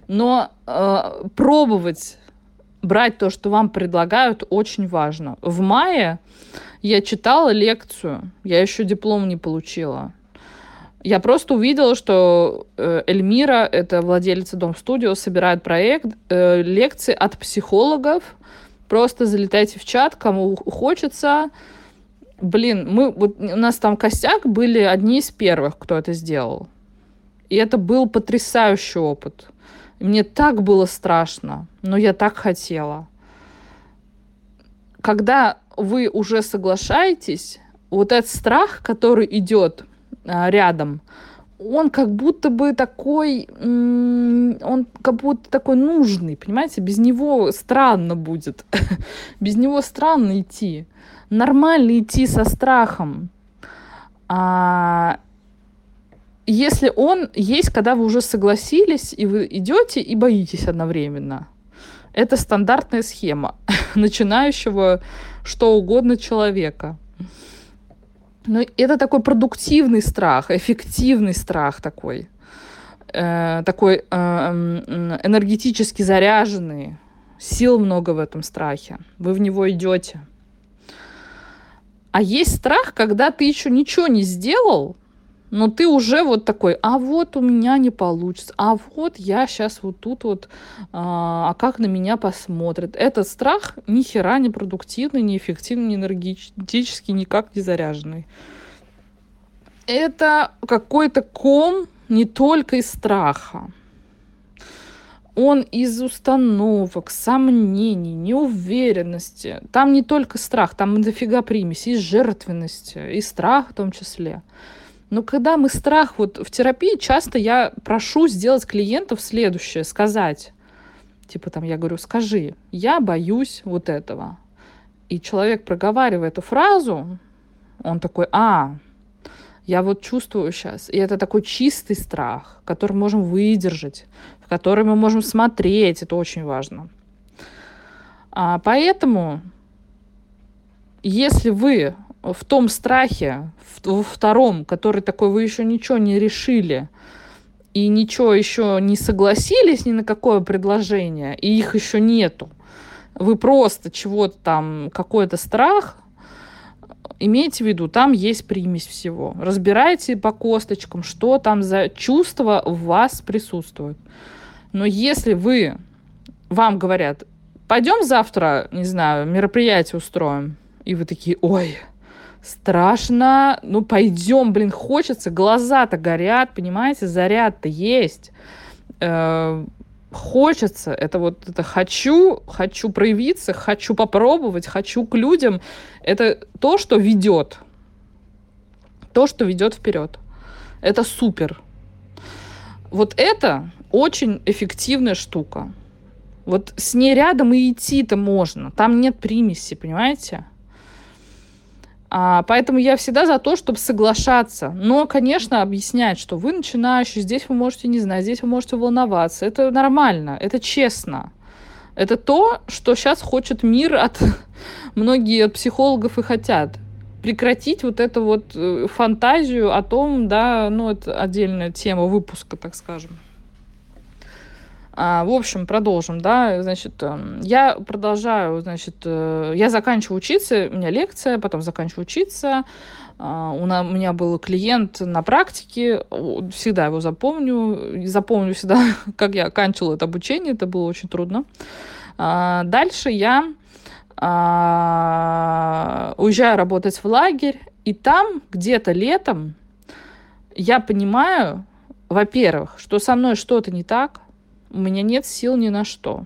Но э, пробовать брать то, что вам предлагают, очень важно. В мае я читала лекцию, я еще диплом не получила. Я просто увидела, что э, Эльмира, это владелица Дом Студио, собирает проект э, лекции от психологов. Просто залетайте в чат, кому хочется. Блин, мы, вот у нас там костяк были одни из первых, кто это сделал. И это был потрясающий опыт. Мне так было страшно, но я так хотела. Когда вы уже соглашаетесь, вот этот страх, который идет рядом, он как будто бы такой, он как будто такой нужный, понимаете? Без него странно будет. Без него странно идти. Нормально идти со страхом. А если он есть, когда вы уже согласились, и вы идете и боитесь одновременно. Это стандартная схема начинающего что угодно человека. Но это такой продуктивный страх, эффективный страх такой, э, такой э, энергетически заряженный. Сил много в этом страхе. Вы в него идете. А есть страх, когда ты еще ничего не сделал, но ты уже вот такой, а вот у меня не получится, а вот я сейчас вот тут вот, а, а как на меня посмотрят. Этот страх ни хера не продуктивный, не эффективный, не энергетический, никак не заряженный. Это какой-то ком не только из страха. Он из установок, сомнений, неуверенности. Там не только страх, там дофига примеси, и жертвенности, и страх в том числе. Но когда мы страх, вот в терапии часто я прошу сделать клиентов следующее, сказать, типа там я говорю, скажи, я боюсь вот этого. И человек, проговаривая эту фразу, он такой, а, я вот чувствую сейчас. И это такой чистый страх, который мы можем выдержать, в который мы можем смотреть. Это очень важно. А поэтому, если вы в том страхе, во втором, который такой, вы еще ничего не решили, и ничего еще не согласились ни на какое предложение, и их еще нету, вы просто чего-то там, какой-то страх, имейте в виду, там есть примесь всего. Разбирайте по косточкам, что там за чувства в вас присутствуют. Но если вы, вам говорят, пойдем завтра, не знаю, мероприятие устроим, и вы такие, ой, страшно, ну пойдем, блин, хочется, глаза-то горят, понимаете, заряд-то есть, э, хочется, это вот это хочу, хочу проявиться, хочу попробовать, хочу к людям, это то, что ведет, то, что ведет вперед. Это супер. Вот это очень эффективная штука. Вот с ней рядом и идти-то можно. Там нет примеси, понимаете? А, поэтому я всегда за то, чтобы соглашаться. Но, конечно, объяснять, что вы начинающий, здесь вы можете не знать, здесь вы можете волноваться. Это нормально, это честно. Это то, что сейчас хочет мир от многие от психологов и хотят. Прекратить вот эту вот э, фантазию о том, да, ну, это отдельная тема выпуска, так скажем. А, в общем, продолжим, да, значит, эм, я продолжаю, значит, э, я заканчиваю учиться, у меня лекция, потом заканчиваю учиться, а, у меня был клиент на практике, всегда его запомню, запомню всегда, как я оканчивала это обучение, это было очень трудно. А, дальше я уезжаю работать в лагерь, и там где-то летом я понимаю, во-первых, что со мной что-то не так, у меня нет сил ни на что.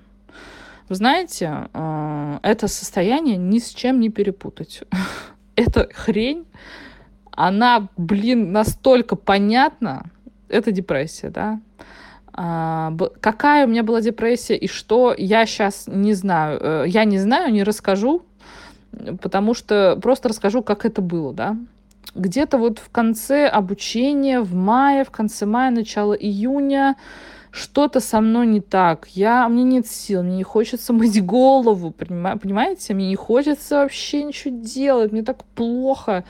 Вы знаете, э, это состояние ни с чем не перепутать. Эта хрень, она, блин, настолько понятна. Это депрессия, да? А, какая у меня была депрессия и что, я сейчас не знаю. Э, я не знаю, не расскажу, потому что просто расскажу, как это было, да? Где-то вот в конце обучения, в мае, в конце мая, начало июня, что-то со мной не так, я, мне нет сил, мне не хочется мыть голову, понимаете, мне не хочется вообще ничего делать, мне так плохо,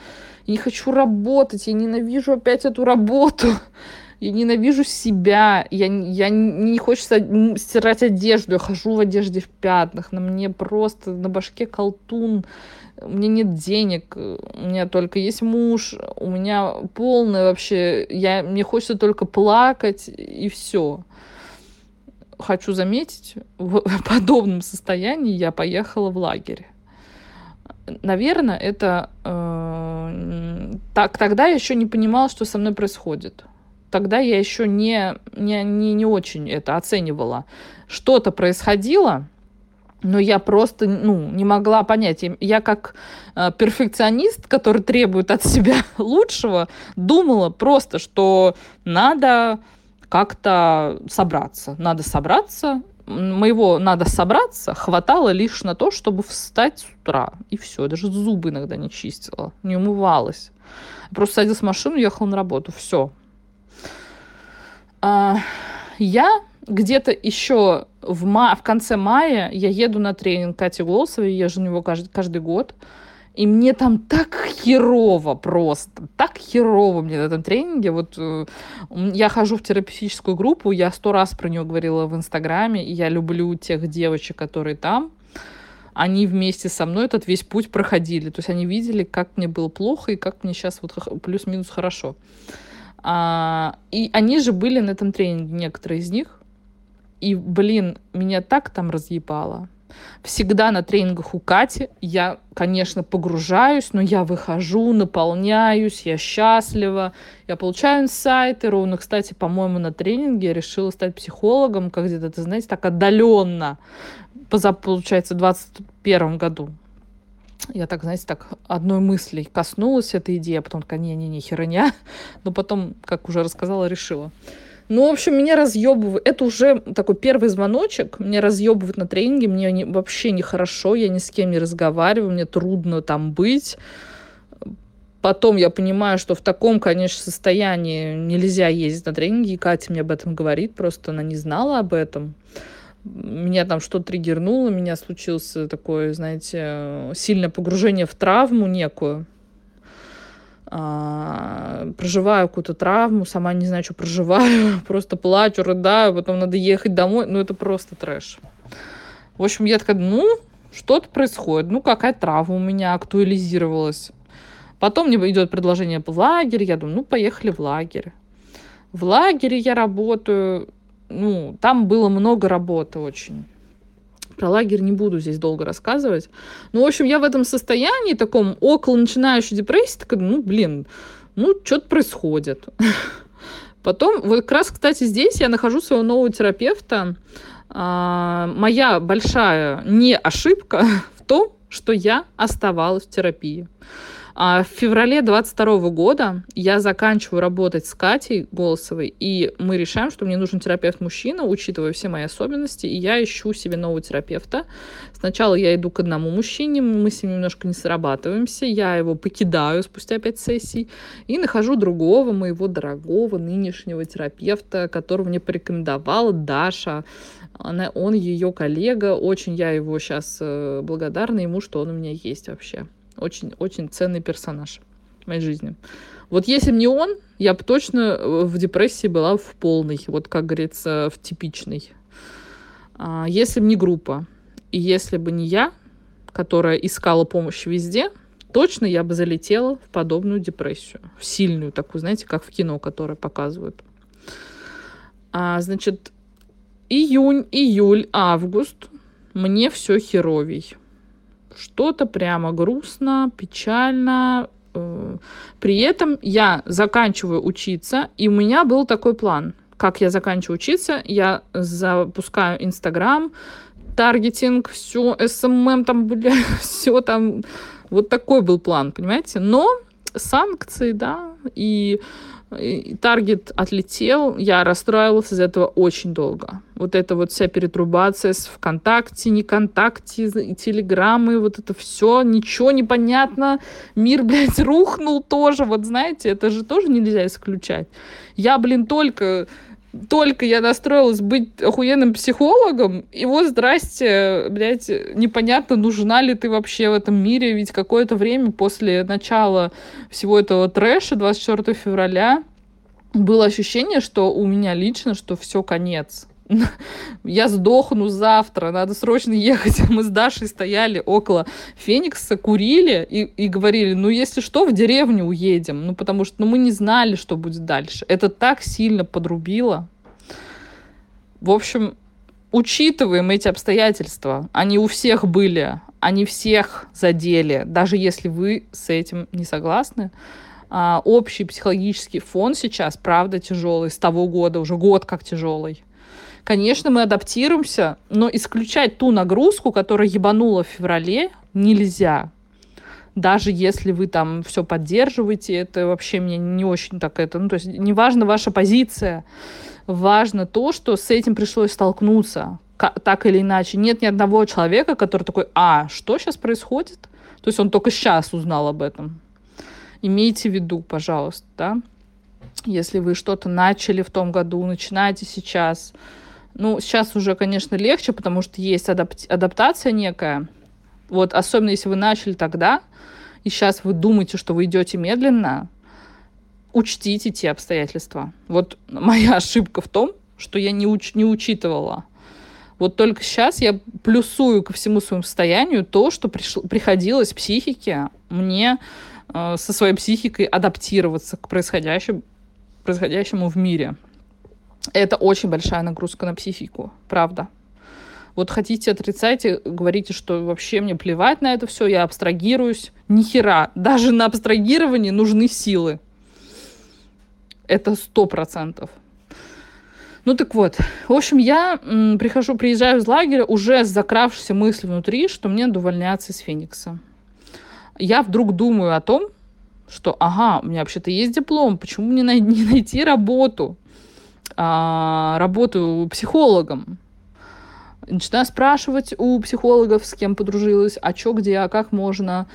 я не хочу работать, я ненавижу опять эту работу, я ненавижу себя, я, я не хочется стирать одежду, я хожу в одежде в пятнах, на мне просто на башке колтун, у меня нет денег, у меня только есть муж, у меня полное вообще, я, мне хочется только плакать и все хочу заметить, в подобном состоянии я поехала в лагерь. Наверное, это э, так, тогда я еще не понимала, что со мной происходит. Тогда я еще не, не, не, не очень это оценивала. Что-то происходило, но я просто ну, не могла понять. Я как э, перфекционист, который требует от себя лучшего, думала просто, что надо как-то собраться. Надо собраться. Моего надо собраться хватало лишь на то, чтобы встать с утра. И все. Даже зубы иногда не чистила, не умывалась. Просто садилась в машину, ехала на работу. Все. А, я где-то еще в, ма- в конце мая я еду на тренинг Кати Голосовой, езжу на него каждый, каждый год. И мне там так херово просто, так херово мне на этом тренинге. Вот э, я хожу в терапевтическую группу, я сто раз про нее говорила в Инстаграме, и я люблю тех девочек, которые там. Они вместе со мной этот весь путь проходили. То есть они видели, как мне было плохо и как мне сейчас вот плюс-минус хорошо. А, и они же были на этом тренинге, некоторые из них. И, блин, меня так там разъебало всегда на тренингах у Кати. Я, конечно, погружаюсь, но я выхожу, наполняюсь, я счастлива, я получаю инсайты. Ровно, кстати, по-моему, на тренинге я решила стать психологом, как где-то, ты знаете, так отдаленно, получается, в 2021 году. Я так, знаете, так одной мысли коснулась этой идеи, а потом такая, не-не-не, херня. Но потом, как уже рассказала, решила. Ну, в общем, меня разъебывают. Это уже такой первый звоночек. Меня разъебывают на тренинге. Мне не, вообще нехорошо. Я ни с кем не разговариваю. Мне трудно там быть. Потом я понимаю, что в таком, конечно, состоянии нельзя ездить на тренинги. И Катя мне об этом говорит. Просто она не знала об этом. Меня там что-то триггернуло. У меня случилось такое, знаете, сильное погружение в травму некую. А, проживаю какую-то травму, сама не знаю, что проживаю, просто плачу, рыдаю, потом надо ехать домой, ну это просто трэш. В общем, я такая, ну, что-то происходит, ну, какая травма у меня актуализировалась. Потом мне идет предложение в лагерь, я думаю, ну, поехали в лагерь. В лагере я работаю, ну, там было много работы очень. Про лагерь не буду здесь долго рассказывать. Ну, в общем, я в этом состоянии, таком около начинающей депрессии, такая, ну, блин, ну, что-то происходит. Потом, вот как раз, кстати, здесь я нахожу своего нового терапевта. А, моя большая не ошибка в том, что я оставалась в терапии. А в феврале 22 года я заканчиваю работать с Катей Голосовой, и мы решаем, что мне нужен терапевт-мужчина, учитывая все мои особенности, и я ищу себе нового терапевта. Сначала я иду к одному мужчине, мы с ним немножко не срабатываемся, я его покидаю спустя пять сессий и нахожу другого моего дорогого нынешнего терапевта, которого мне порекомендовала Даша. Она, он ее коллега, очень я его сейчас э, благодарна ему, что он у меня есть вообще. Очень-очень ценный персонаж в моей жизни. Вот если бы не он, я бы точно э, в депрессии была в полной, вот как говорится, в типичной. А если бы не группа, и если бы не я, которая искала помощь везде, точно я бы залетела в подобную депрессию. В сильную такую, знаете, как в кино, которое показывают. А, значит, июнь, июль, август мне все херовей что-то прямо грустно, печально. Э, при этом я заканчиваю учиться, и у меня был такой план. Как я заканчиваю учиться, я запускаю Инстаграм, таргетинг, все, SMM там, бля, все там. Вот такой был план, понимаете? Но санкции, да, и таргет отлетел, я расстраивалась из-за этого очень долго. Вот эта вот вся пертурбация с ВКонтакте, не ВКонтакте, Телеграммы, вот это все, ничего не понятно. Мир, блядь, рухнул тоже, вот знаете, это же тоже нельзя исключать. Я, блин, только только я настроилась быть охуенным психологом, и вот, здрасте, блядь, непонятно, нужна ли ты вообще в этом мире, ведь какое-то время после начала всего этого трэша, 24 февраля, было ощущение, что у меня лично, что все конец. Я сдохну завтра, надо срочно ехать. Мы с Дашей стояли около Феникса, курили и, и говорили, ну, если что, в деревню уедем. Ну, потому что ну, мы не знали, что будет дальше. Это так сильно подрубило. В общем, учитываем эти обстоятельства. Они у всех были, они всех задели, даже если вы с этим не согласны а, общий психологический фон сейчас, правда, тяжелый, с того года, уже год как тяжелый. Конечно, мы адаптируемся, но исключать ту нагрузку, которая ебанула в феврале, нельзя. Даже если вы там все поддерживаете, это вообще мне не очень так это. Ну, то есть неважно ваша позиция, важно то, что с этим пришлось столкнуться так или иначе. Нет ни одного человека, который такой, а, что сейчас происходит? То есть он только сейчас узнал об этом имейте в виду, пожалуйста, да, если вы что-то начали в том году, начинаете сейчас. Ну, сейчас уже, конечно, легче, потому что есть адапт- адаптация некая. Вот, особенно если вы начали тогда, и сейчас вы думаете, что вы идете медленно, учтите те обстоятельства. Вот моя ошибка в том, что я не, уч- не учитывала. Вот только сейчас я плюсую ко всему своему состоянию то, что приш- приходилось психике мне Э, со своей психикой адаптироваться к происходящему, происходящему в мире. Это очень большая нагрузка на психику, правда. Вот хотите отрицайте, говорите, что вообще мне плевать на это все, я абстрагируюсь. Ни хера. Даже на абстрагирование нужны силы. Это сто процентов. Ну так вот, в общем, я м, прихожу, приезжаю из лагеря уже с закравшейся мыслью внутри, что мне надо увольняться из Феникса я вдруг думаю о том, что, ага, у меня вообще-то есть диплом, почему мне не найти работу, а, работу психологом? Начинаю спрашивать у психологов, с кем подружилась, а чё, где, а как можно,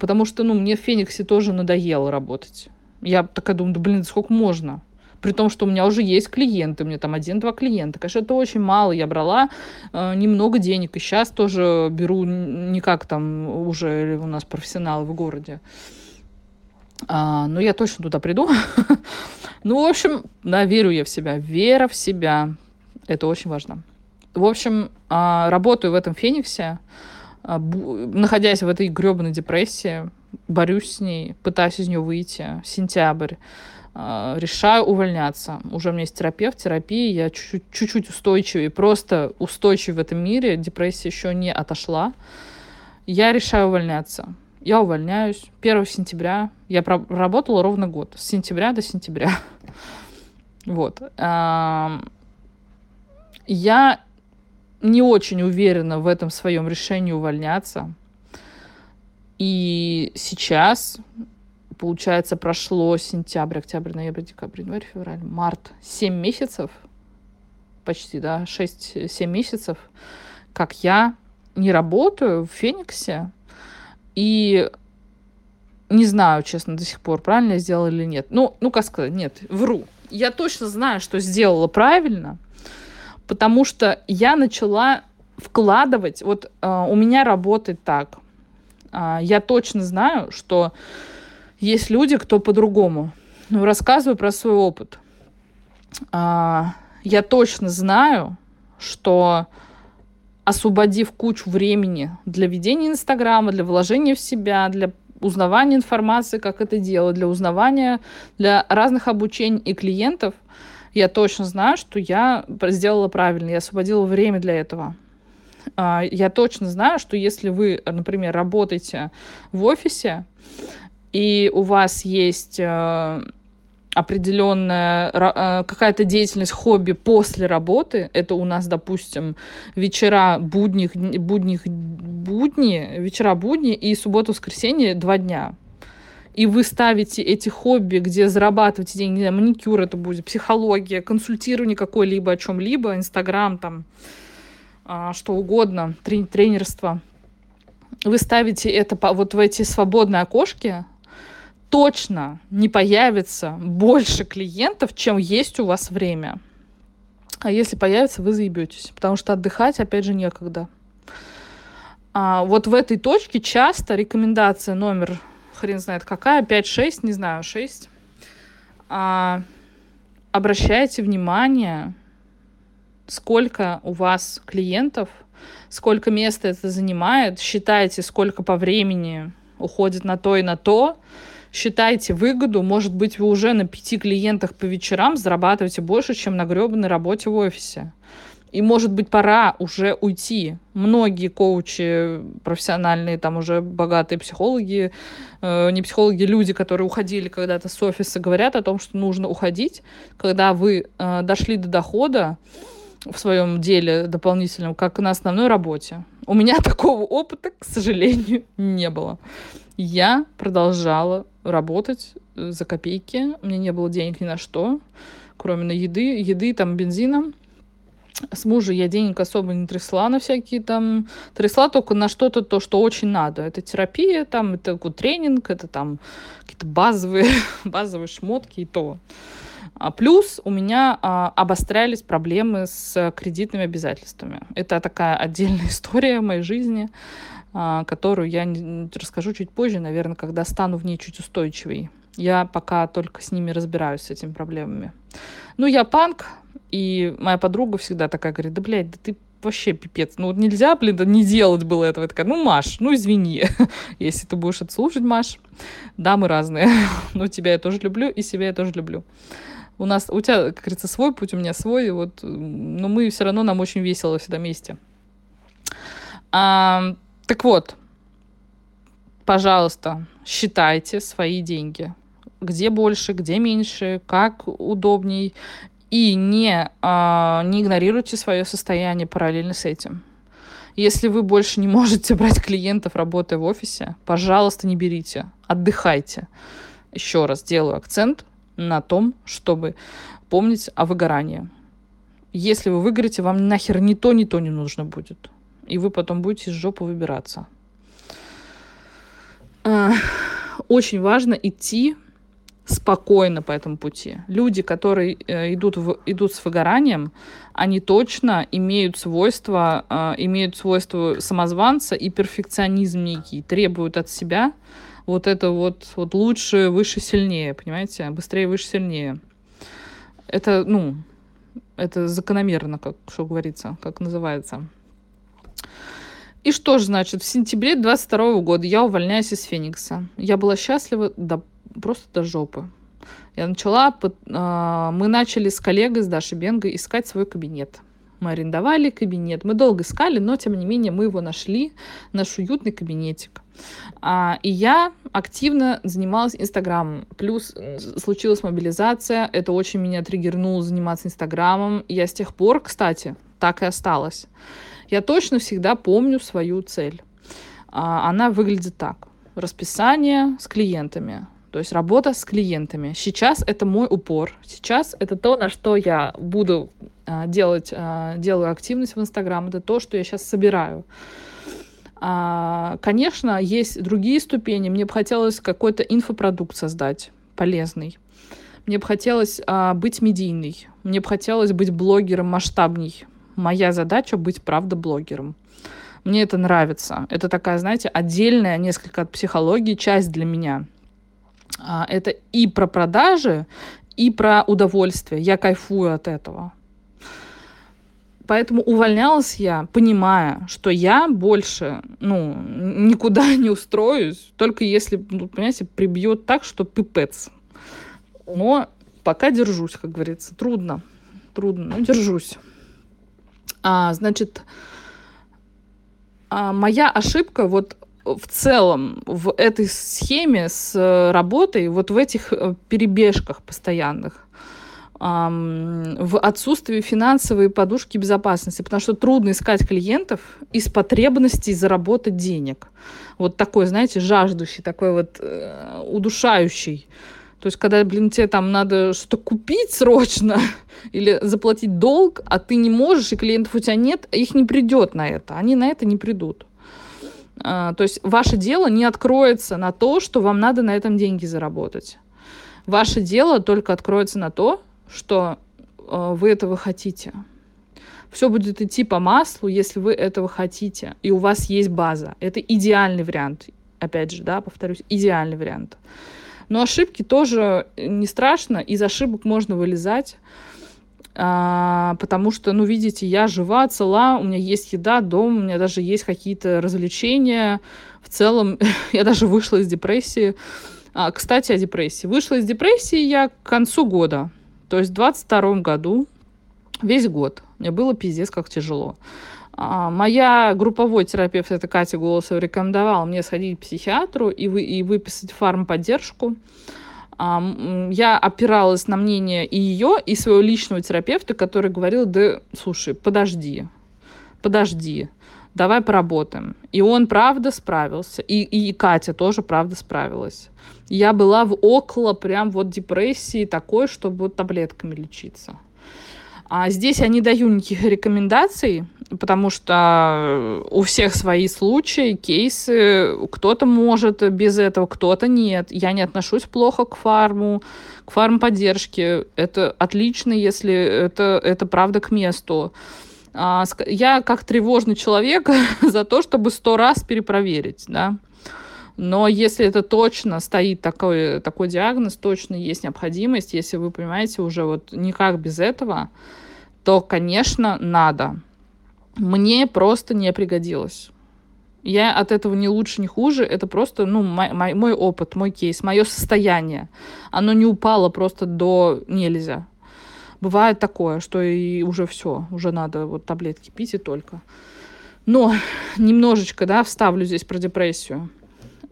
потому что, ну, мне в Фениксе тоже надоело работать. Я такая думаю, да блин, сколько можно? при том, что у меня уже есть клиенты, у меня там один-два клиента. Конечно, это очень мало, я брала э, немного денег, и сейчас тоже беру не как там уже у нас профессионалы в городе. А, ну, я точно туда приду. ну, в общем, да, верю я в себя. Вера в себя. Это очень важно. В общем, а, работаю в этом Фениксе, а, находясь в этой гребаной депрессии, борюсь с ней, пытаюсь из нее выйти. Сентябрь. А, решаю увольняться. Уже у меня есть терапевт, терапия, я чуть-чуть устойчивее, просто устойчив в этом мире, депрессия еще не отошла. Я решаю увольняться. Я увольняюсь 1 сентября. Я работала ровно год, с сентября до сентября. Вот. Я не очень уверена в этом своем решении увольняться. И сейчас, получается, прошло сентябрь, октябрь, ноябрь, декабрь, январь, февраль, март. семь месяцев, почти, да, 6-7 месяцев, как я не работаю в Фениксе. И не знаю, честно, до сих пор, правильно я сделала или нет. Ну, ну, как сказать, нет, вру. Я точно знаю, что сделала правильно, потому что я начала вкладывать, вот э, у меня работает так. Э, я точно знаю, что есть люди, кто по-другому. Ну, рассказываю про свой опыт. Э, я точно знаю, что освободив кучу времени для ведения Инстаграма, для вложения в себя, для узнавания информации, как это делать, для узнавания, для разных обучений и клиентов, я точно знаю, что я сделала правильно, я освободила время для этого. А, я точно знаю, что если вы, например, работаете в офисе, и у вас есть э, определенная э, какая-то деятельность, хобби после работы, это у нас, допустим, вечера будних, будних, будни, вечера будни и суббота-воскресенье два дня. И вы ставите эти хобби, где зарабатываете деньги, не маникюр это будет, психология, консультирование какое-либо о чем-либо, Инстаграм там, а, что угодно, тренерство. Вы ставите это вот в эти свободные окошки, точно не появится больше клиентов, чем есть у вас время. А если появится, вы заебетесь, потому что отдыхать, опять же, некогда. А вот в этой точке часто рекомендация номер, хрен знает какая, 5-6, не знаю, 6. А, обращайте внимание, сколько у вас клиентов, сколько места это занимает, считайте, сколько по времени уходит на то и на то, считайте выгоду, может быть, вы уже на пяти клиентах по вечерам зарабатываете больше, чем на гребаной работе в офисе. И, может быть, пора уже уйти. Многие коучи профессиональные, там уже богатые психологи, э, не психологи, люди, которые уходили когда-то с офиса, говорят о том, что нужно уходить, когда вы э, дошли до дохода в своем деле дополнительном, как на основной работе. У меня такого опыта, к сожалению, не было. Я продолжала работать э, за копейки. У меня не было денег ни на что, кроме на еды, еды, там, бензина. С мужа я денег особо не трясла на всякие там... Трясла только на что-то, то, что очень надо. Это терапия, там, это вот, тренинг, это там какие-то базовые, базовые шмотки и то. А плюс у меня а, обострялись проблемы с кредитными обязательствами. Это такая отдельная история моей жизни. А, которую я расскажу чуть позже, наверное, когда стану в ней чуть устойчивей. Я пока только с ними разбираюсь, с этими проблемами. Ну, я панк, и моя подруга всегда такая говорит, да, блядь, да ты вообще пипец. Ну, вот нельзя, блин, да не делать было этого. Я такая, ну, Маш, ну, извини, если ты будешь это слушать, Маш. Да, мы разные. Но тебя я тоже люблю, и себя я тоже люблю. У нас, у тебя, как говорится, свой путь, у меня свой, вот, но мы все равно, нам очень весело всегда вместе. А, так вот, пожалуйста, считайте свои деньги. Где больше, где меньше, как удобней. И не, а, не игнорируйте свое состояние параллельно с этим. Если вы больше не можете брать клиентов, работая в офисе, пожалуйста, не берите. Отдыхайте. Еще раз делаю акцент на том, чтобы помнить о выгорании. Если вы выгорите, вам нахер ни то, ни то не нужно будет и вы потом будете из жопы выбираться. А, очень важно идти спокойно по этому пути. Люди, которые э, идут, в, идут с выгоранием, они точно имеют свойства, э, имеют свойства самозванца и перфекционизм некий, требуют от себя вот это вот, вот лучше, выше, сильнее, понимаете? Быстрее, выше, сильнее. Это, ну, это закономерно, как что говорится, как называется. И что же, значит, в сентябре 22 года я увольняюсь из Феникса. Я была счастлива до, просто до жопы. Я начала, а, мы начали с коллегой, с Дашей Бенго, искать свой кабинет. Мы арендовали кабинет. Мы долго искали, но тем не менее мы его нашли, наш уютный кабинетик. А, и я активно занималась Инстаграмом. Плюс случилась мобилизация. Это очень меня триггернуло заниматься Инстаграмом. Я с тех пор, кстати, так и осталась. Я точно всегда помню свою цель. А, она выглядит так. Расписание с клиентами то есть работа с клиентами. Сейчас это мой упор. Сейчас это то, на что я буду а, делать, а, делаю активность в Инстаграм. Это то, что я сейчас собираю. Конечно, есть другие ступени. Мне бы хотелось какой-то инфопродукт создать полезный. Мне бы хотелось быть медийной. Мне бы хотелось быть блогером масштабней. Моя задача быть, правда, блогером. Мне это нравится. Это такая, знаете, отдельная, несколько от психологии, часть для меня – а, это и про продажи, и про удовольствие. Я кайфую от этого. Поэтому увольнялась я, понимая, что я больше, ну, никуда не устроюсь, только если, ну, понимаете, прибьет так, что пипец. Но пока держусь, как говорится. Трудно. Трудно, но держусь. А, значит, а моя ошибка вот в целом в этой схеме с э, работой, вот в этих э, перебежках постоянных, в отсутствии финансовой подушки безопасности, потому что трудно искать клиентов из потребностей заработать денег. Вот такой, знаете, жаждущий, такой вот э, удушающий. То есть, когда, блин, тебе там надо что-то купить срочно или заплатить долг, а ты не можешь, и клиентов у тебя нет, их не придет на это. Они на это не придут. А, то есть ваше дело не откроется на то, что вам надо на этом деньги заработать. Ваше дело только откроется на то, что э, вы этого хотите. Все будет идти по маслу, если вы этого хотите, и у вас есть база. Это идеальный вариант. Опять же, да, повторюсь, идеальный вариант. Но ошибки тоже не страшно, из ошибок можно вылезать. А, потому что, ну, видите, я жива, цела, у меня есть еда, дом, у меня даже есть какие-то развлечения. В целом, я даже вышла из депрессии. А, кстати, о депрессии. Вышла из депрессии я к концу года. То есть в 22 году, весь год. Мне было пиздец как тяжело. А, моя групповой терапевт, это Катя Голосова, рекомендовала мне сходить к психиатру и, вы, и выписать фармподдержку. поддержку я опиралась на мнение и ее, и своего личного терапевта, который говорил, да, слушай, подожди, подожди, давай поработаем. И он правда справился, и, и Катя тоже правда справилась. Я была в около прям вот депрессии такой, чтобы вот таблетками лечиться. А здесь я не даю никаких рекомендаций, потому что у всех свои случаи, кейсы. Кто-то может без этого, кто-то нет. Я не отношусь плохо к фарму, к фармподдержке. Это отлично, если это, это правда к месту. А, я как тревожный человек за то, чтобы сто раз перепроверить, да. Но если это точно стоит такой, такой диагноз, точно есть необходимость, если вы понимаете уже вот никак без этого, то, конечно, надо. Мне просто не пригодилось. Я от этого не лучше, не хуже. Это просто, ну, мой, мой, мой опыт, мой кейс, мое состояние. Оно не упало просто до нельзя. Бывает такое, что и уже все, уже надо вот таблетки пить и только. Но немножечко, да, вставлю здесь про депрессию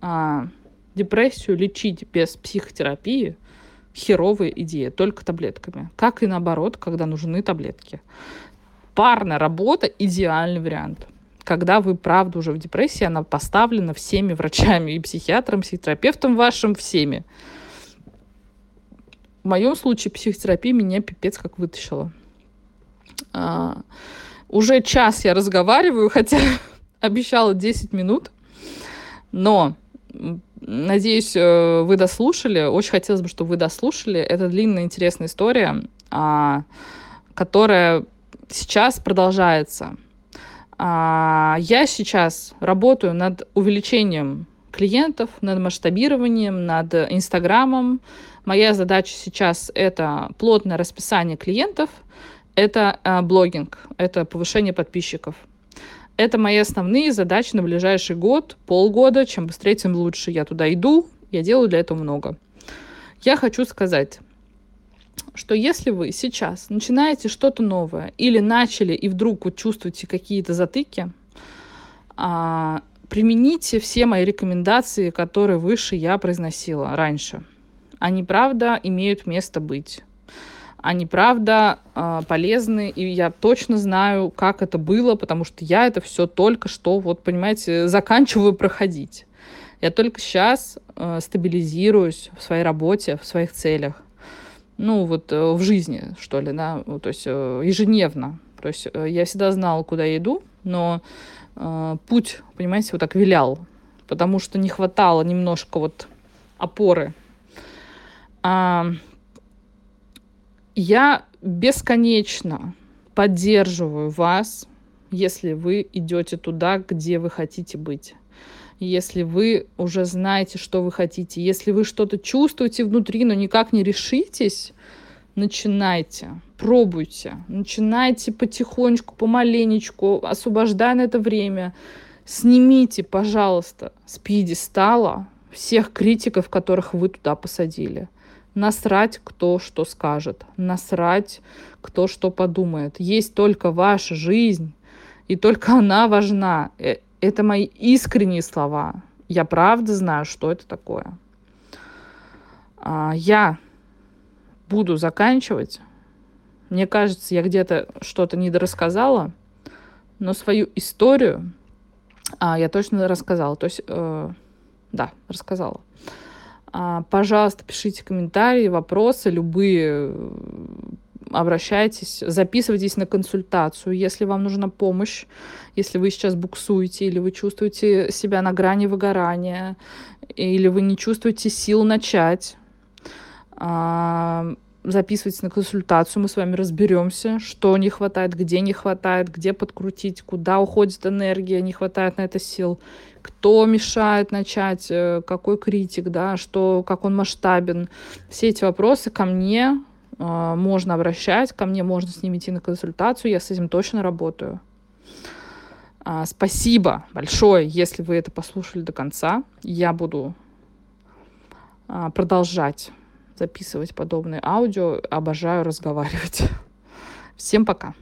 а, депрессию лечить без психотерапии херовая идея, только таблетками. Как и наоборот, когда нужны таблетки. Парная работа – идеальный вариант. Когда вы, правда, уже в депрессии, она поставлена всеми врачами и психиатром, психотерапевтом вашим, всеми. В моем случае психотерапия меня пипец как вытащила. А, уже час я разговариваю, хотя обещала 10 минут, но Надеюсь, э, вы дослушали. Очень хотелось бы, чтобы вы дослушали. Это длинная, интересная история, а, которая сейчас продолжается. А, я сейчас работаю над увеличением клиентов, над масштабированием, над Инстаграмом. Моя задача сейчас — это плотное расписание клиентов, это э, блогинг, это повышение подписчиков. Это мои основные задачи на ближайший год, полгода. Чем быстрее, тем лучше. Я туда иду, я делаю для этого много. Я хочу сказать, что если вы сейчас начинаете что-то новое или начали и вдруг вот чувствуете какие-то затыки, а, примените все мои рекомендации, которые выше я произносила раньше. Они, правда, имеют место быть. Они, правда, а, полезны, и я точно знаю, как это было, потому что я это все только что, вот, понимаете, заканчиваю проходить. Я только сейчас э, стабилизируюсь в своей работе, в своих целях. Ну, вот э, в жизни, что ли, да, то есть э, ежедневно. То есть э, я всегда знала, куда я иду, но э, путь, понимаете, вот так вилял, потому что не хватало немножко вот опоры. А, я бесконечно поддерживаю вас, если вы идете туда, где вы хотите быть. Если вы уже знаете, что вы хотите, если вы что-то чувствуете внутри, но никак не решитесь, начинайте, пробуйте, начинайте потихонечку, помаленечку, освобождая на это время. Снимите, пожалуйста, с пьедестала всех критиков, которых вы туда посадили. Насрать, кто что скажет. Насрать, кто что подумает. Есть только ваша жизнь, и только она важна. Э, это мои искренние слова. Я правда знаю, что это такое. А, я буду заканчивать. Мне кажется, я где-то что-то недорассказала, но свою историю а, я точно рассказала. То есть, э, да, рассказала. А, пожалуйста, пишите комментарии, вопросы, любые э, обращайтесь, записывайтесь на консультацию, если вам нужна помощь, если вы сейчас буксуете или вы чувствуете себя на грани выгорания, или вы не чувствуете сил начать, а, записывайтесь на консультацию, мы с вами разберемся, что не хватает, где не хватает, где подкрутить, куда уходит энергия, не хватает на это сил, кто мешает начать, э, какой критик, да, что, как он масштабен. Все эти вопросы ко мне э, можно обращать, ко мне можно с ними идти на консультацию, я с этим точно работаю. А, спасибо большое, если вы это послушали до конца. Я буду а, продолжать записывать подобные аудио. Обожаю разговаривать. Всем пока.